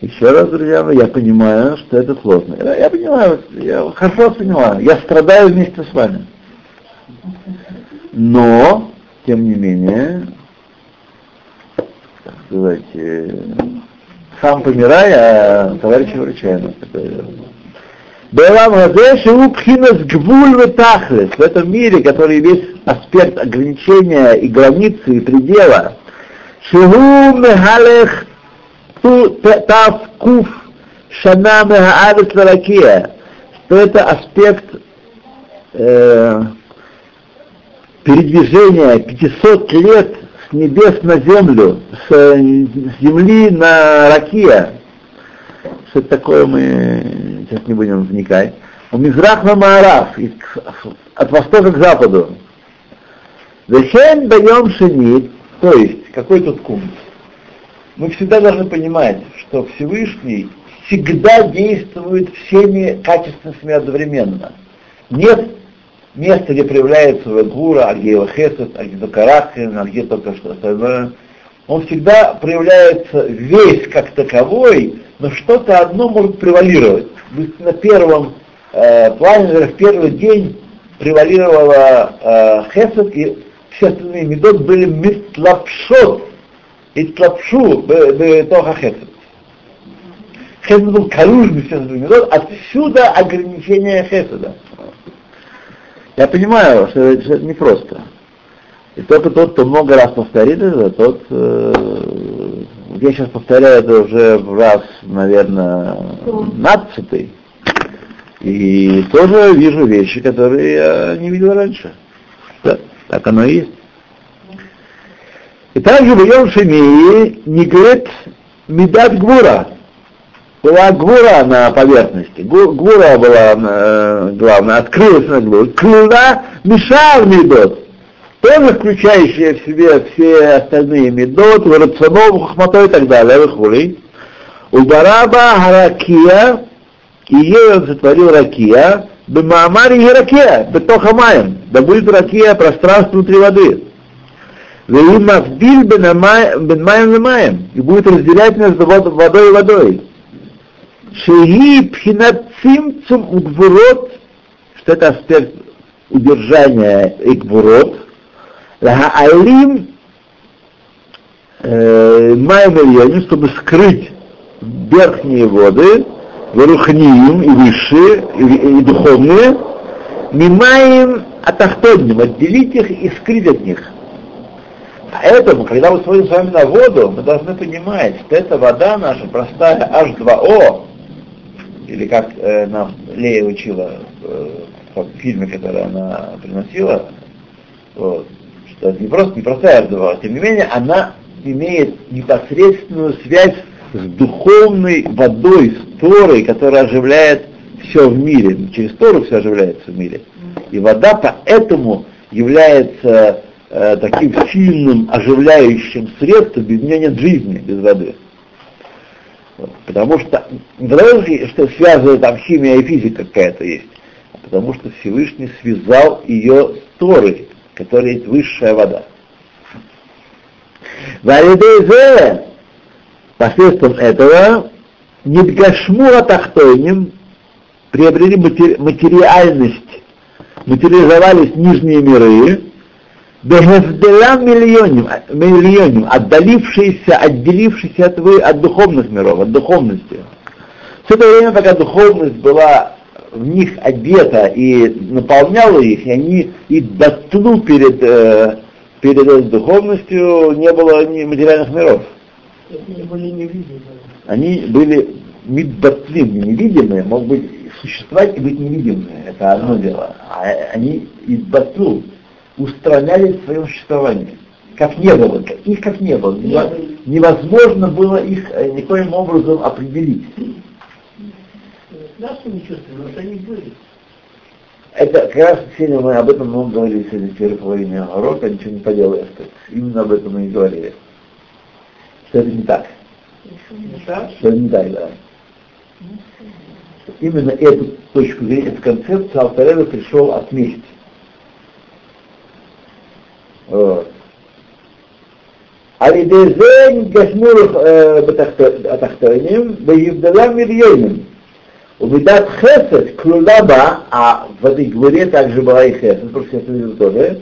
Еще раз, друзья мои, я понимаю, что это сложно. Я, я понимаю, я хорошо понимаю. Я страдаю вместе с вами. Но, тем не менее, так сказать, э, сам помирая, а товарищи вручаем. Белам Байлам Газеши Упхинас Гвуль Ветахлес. В этом мире, который весь аспект ограничения и границы, и предела. Шигу Мехалех Тавкуф Шана Мехаарец варакия. Что это аспект э, передвижения 500 лет с небес на землю, с, э, с земли на Ракия. Что это такое, мы сейчас не будем вникать. У Мизрах на Маараф, от востока к западу. Вехен даем шинит, то есть, какой тут кумус? Мы всегда должны понимать, что Всевышний всегда действует всеми качественностями одновременно. Нет места, где проявляется Вегура, Альгеева Карахин, Альгеева только что остальное. Он всегда проявляется весь как таковой, но что-то одно может превалировать. На первом э, плане, в первый день превалировала э, Хесед, и все остальные медот были мистлапшот, итлапшу бетоха хесед. Хесед был калужный все остальные медот, отсюда ограничение хеседа. Я понимаю, что это непросто. И только тот, кто много раз повторит это, тот, э, я сейчас повторяю это уже раз, наверное, надцатый, и тоже вижу вещи, которые я не видел раньше. Да. Так оно и есть. И также в Йом Шемии не говорит Медат Гвура. Была Гвура на поверхности. Гвура была э, главная, открылась на Гвура. Клюна мешал Медот. Тоже включающая в себе все остальные Медот, Рационов, Хахмато и так далее, Вихули. У Бараба Харакия, и ей он сотворил Ракия, Бемаамаре и ракия, бетоха маем, да будет ракия пространство внутри воды. Веим мавдиль бен маем маем, и будет разделять между водой и водой. Шеги пхинат цимцум угвурот, что это аспект удержания и гвурот, алим маем чтобы скрыть верхние воды, Верухниим и высшие, и, и духовные, мимаем атахтоним, отделить их и скрыть от них. Поэтому, когда мы смотрим с вами на воду, мы должны понимать, что эта вода наша простая H2O, или как э, нам Лея учила э, в фильме, который она приносила, вот, что это не просто не простая H2O, тем не менее она имеет непосредственную связь с духовной водой, с Торой, которая оживляет все в мире. Через Тору все оживляется в мире. И вода поэтому является э, таким сильным оживляющим средством, без нее нет жизни, без воды. Потому что не что связывает там химия и физика какая-то есть, а потому что Всевышний связал ее с Торой, которая есть высшая вода. Валидезе, посредством этого, Нидгашмура Тахтойним приобрели матери- материальность, материализовались нижние миры, Бехевделам миллионим, миллионим, отдалившиеся, отделившиеся от, вы, от духовных миров, от духовности. Все это время, пока духовность была в них одета и наполняла их, и они и дотлу перед, э, перед этой духовностью не было ни материальных миров. Они были невидимы. Они были мидбатлим, невидимые, могут быть существовать и быть невидимыми, это одно дело. А они идбатлу, устранялись в своем существовании. Как не было, их как не было. Нево- Невозможно было их э, никоим образом определить Да, что не чувствуем, но они были. Это как раз сегодня мы об этом много говорили сегодня в первой половине урока, ничего не поделаешь. так Именно об этом мы и говорили. Что это не так. Да? Что это не так, да. Именно эту точку зрения, эту концепцию Алтарева пришел отметить. Вот. על ידי זה נתגשמו אה, בתחת- התחתונים ויבדלה מריונים. Увидат хесед клюлаба, а в этой главе также была и хесед, потому что хесед тоже.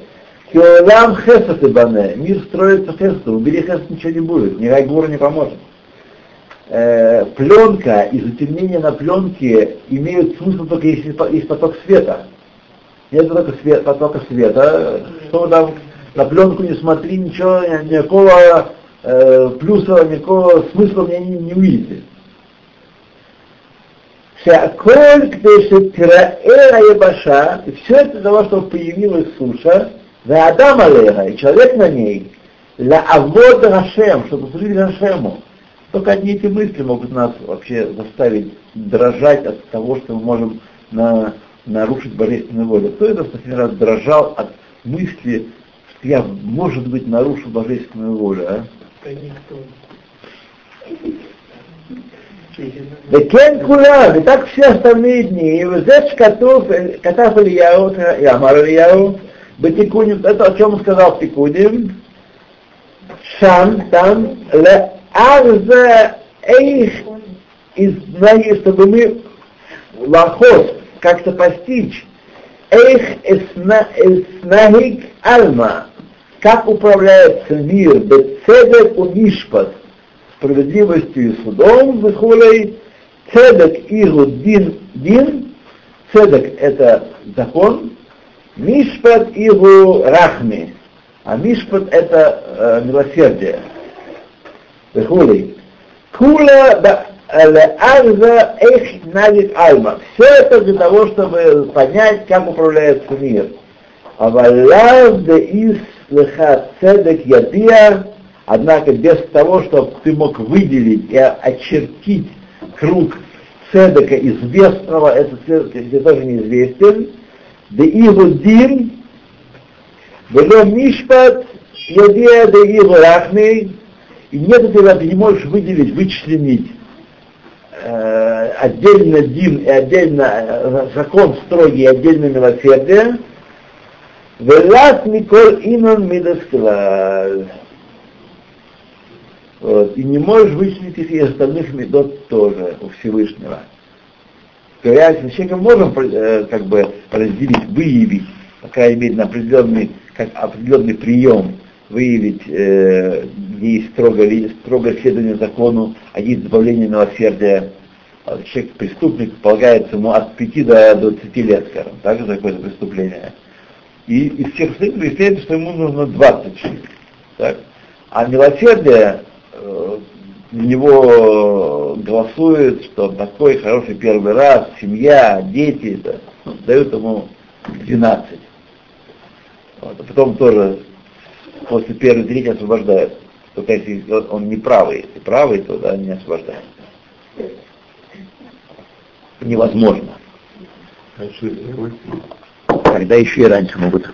Киолам хесед ибане, мир строится хеседу, убери хесед ничего не будет, никакая гура не поможет. Э, пленка и затемнение на пленке имеют смысл только если есть поток света. Нет только света, потока света, что там на пленку не смотри, ничего, никакого э, плюса, никакого смысла мне не, не увидите и все это для того, чтобы появилась суша, за Адам Алеха, и человек на ней, для Авода Рашем, чтобы служить Рашему. Только одни эти мысли могут нас вообще заставить дрожать от того, что мы можем на- нарушить божественную волю. Кто это в последний раз дрожал от мысли, что я, может быть, нарушу божественную волю, а? Никто. וכן כולם, ותק все остальные дни, וזה שכתוב, כתב אליהו, אמר אליהו, בתיקונים, это о чем он сказал в Тикуним, שם, там, леарзе эйх, из знаний, чтобы мы лахос, как-то постичь, эйх эсна- эснахик альма, как управляется мир, бецедек у мишпат, справедливостью и судом, выхулей, цедек игу дин дин, цедек это закон, мишпат игу рахми, а мишпат это э, милосердие. Выхулей. Кула да Арза Эйх Навик Альма. Все это для того, чтобы понять, как управляется мир. А валав де из леха цедек ядия, однако без того, чтобы ты мог выделить и очертить круг цедека известного, этот цедек тебе тоже неизвестен, де его дин, было мишпат, ядия де его рахми, и нет у тебя, ты не можешь выделить, вычленить э, отдельно дин и отдельно э, закон строгий и отдельно милосердие, Велат Миколь Инон Мидасклаль. Вот. И не можешь вычленить их и остальных медот тоже у Всевышнего. Говоря с человеком можем э, как бы разделить, выявить, по крайней мере, на определенный, как определенный прием, выявить, э, где есть строго, строгое следование закону, а есть добавление милосердия. А Человек, преступник, полагается ему от 5 до 20 лет, скажем, так, за какое-то преступление. И из всех остальных выясняется, что ему нужно 20 жить. Так? А милосердие э, в него голосует, что такой хороший первый раз, семья, дети, да, дают ему 12. Вот, а потом тоже после первой трети освобождают. Только если он не правый, если правый, то да, не освобождают. Невозможно. Когда еще и раньше могут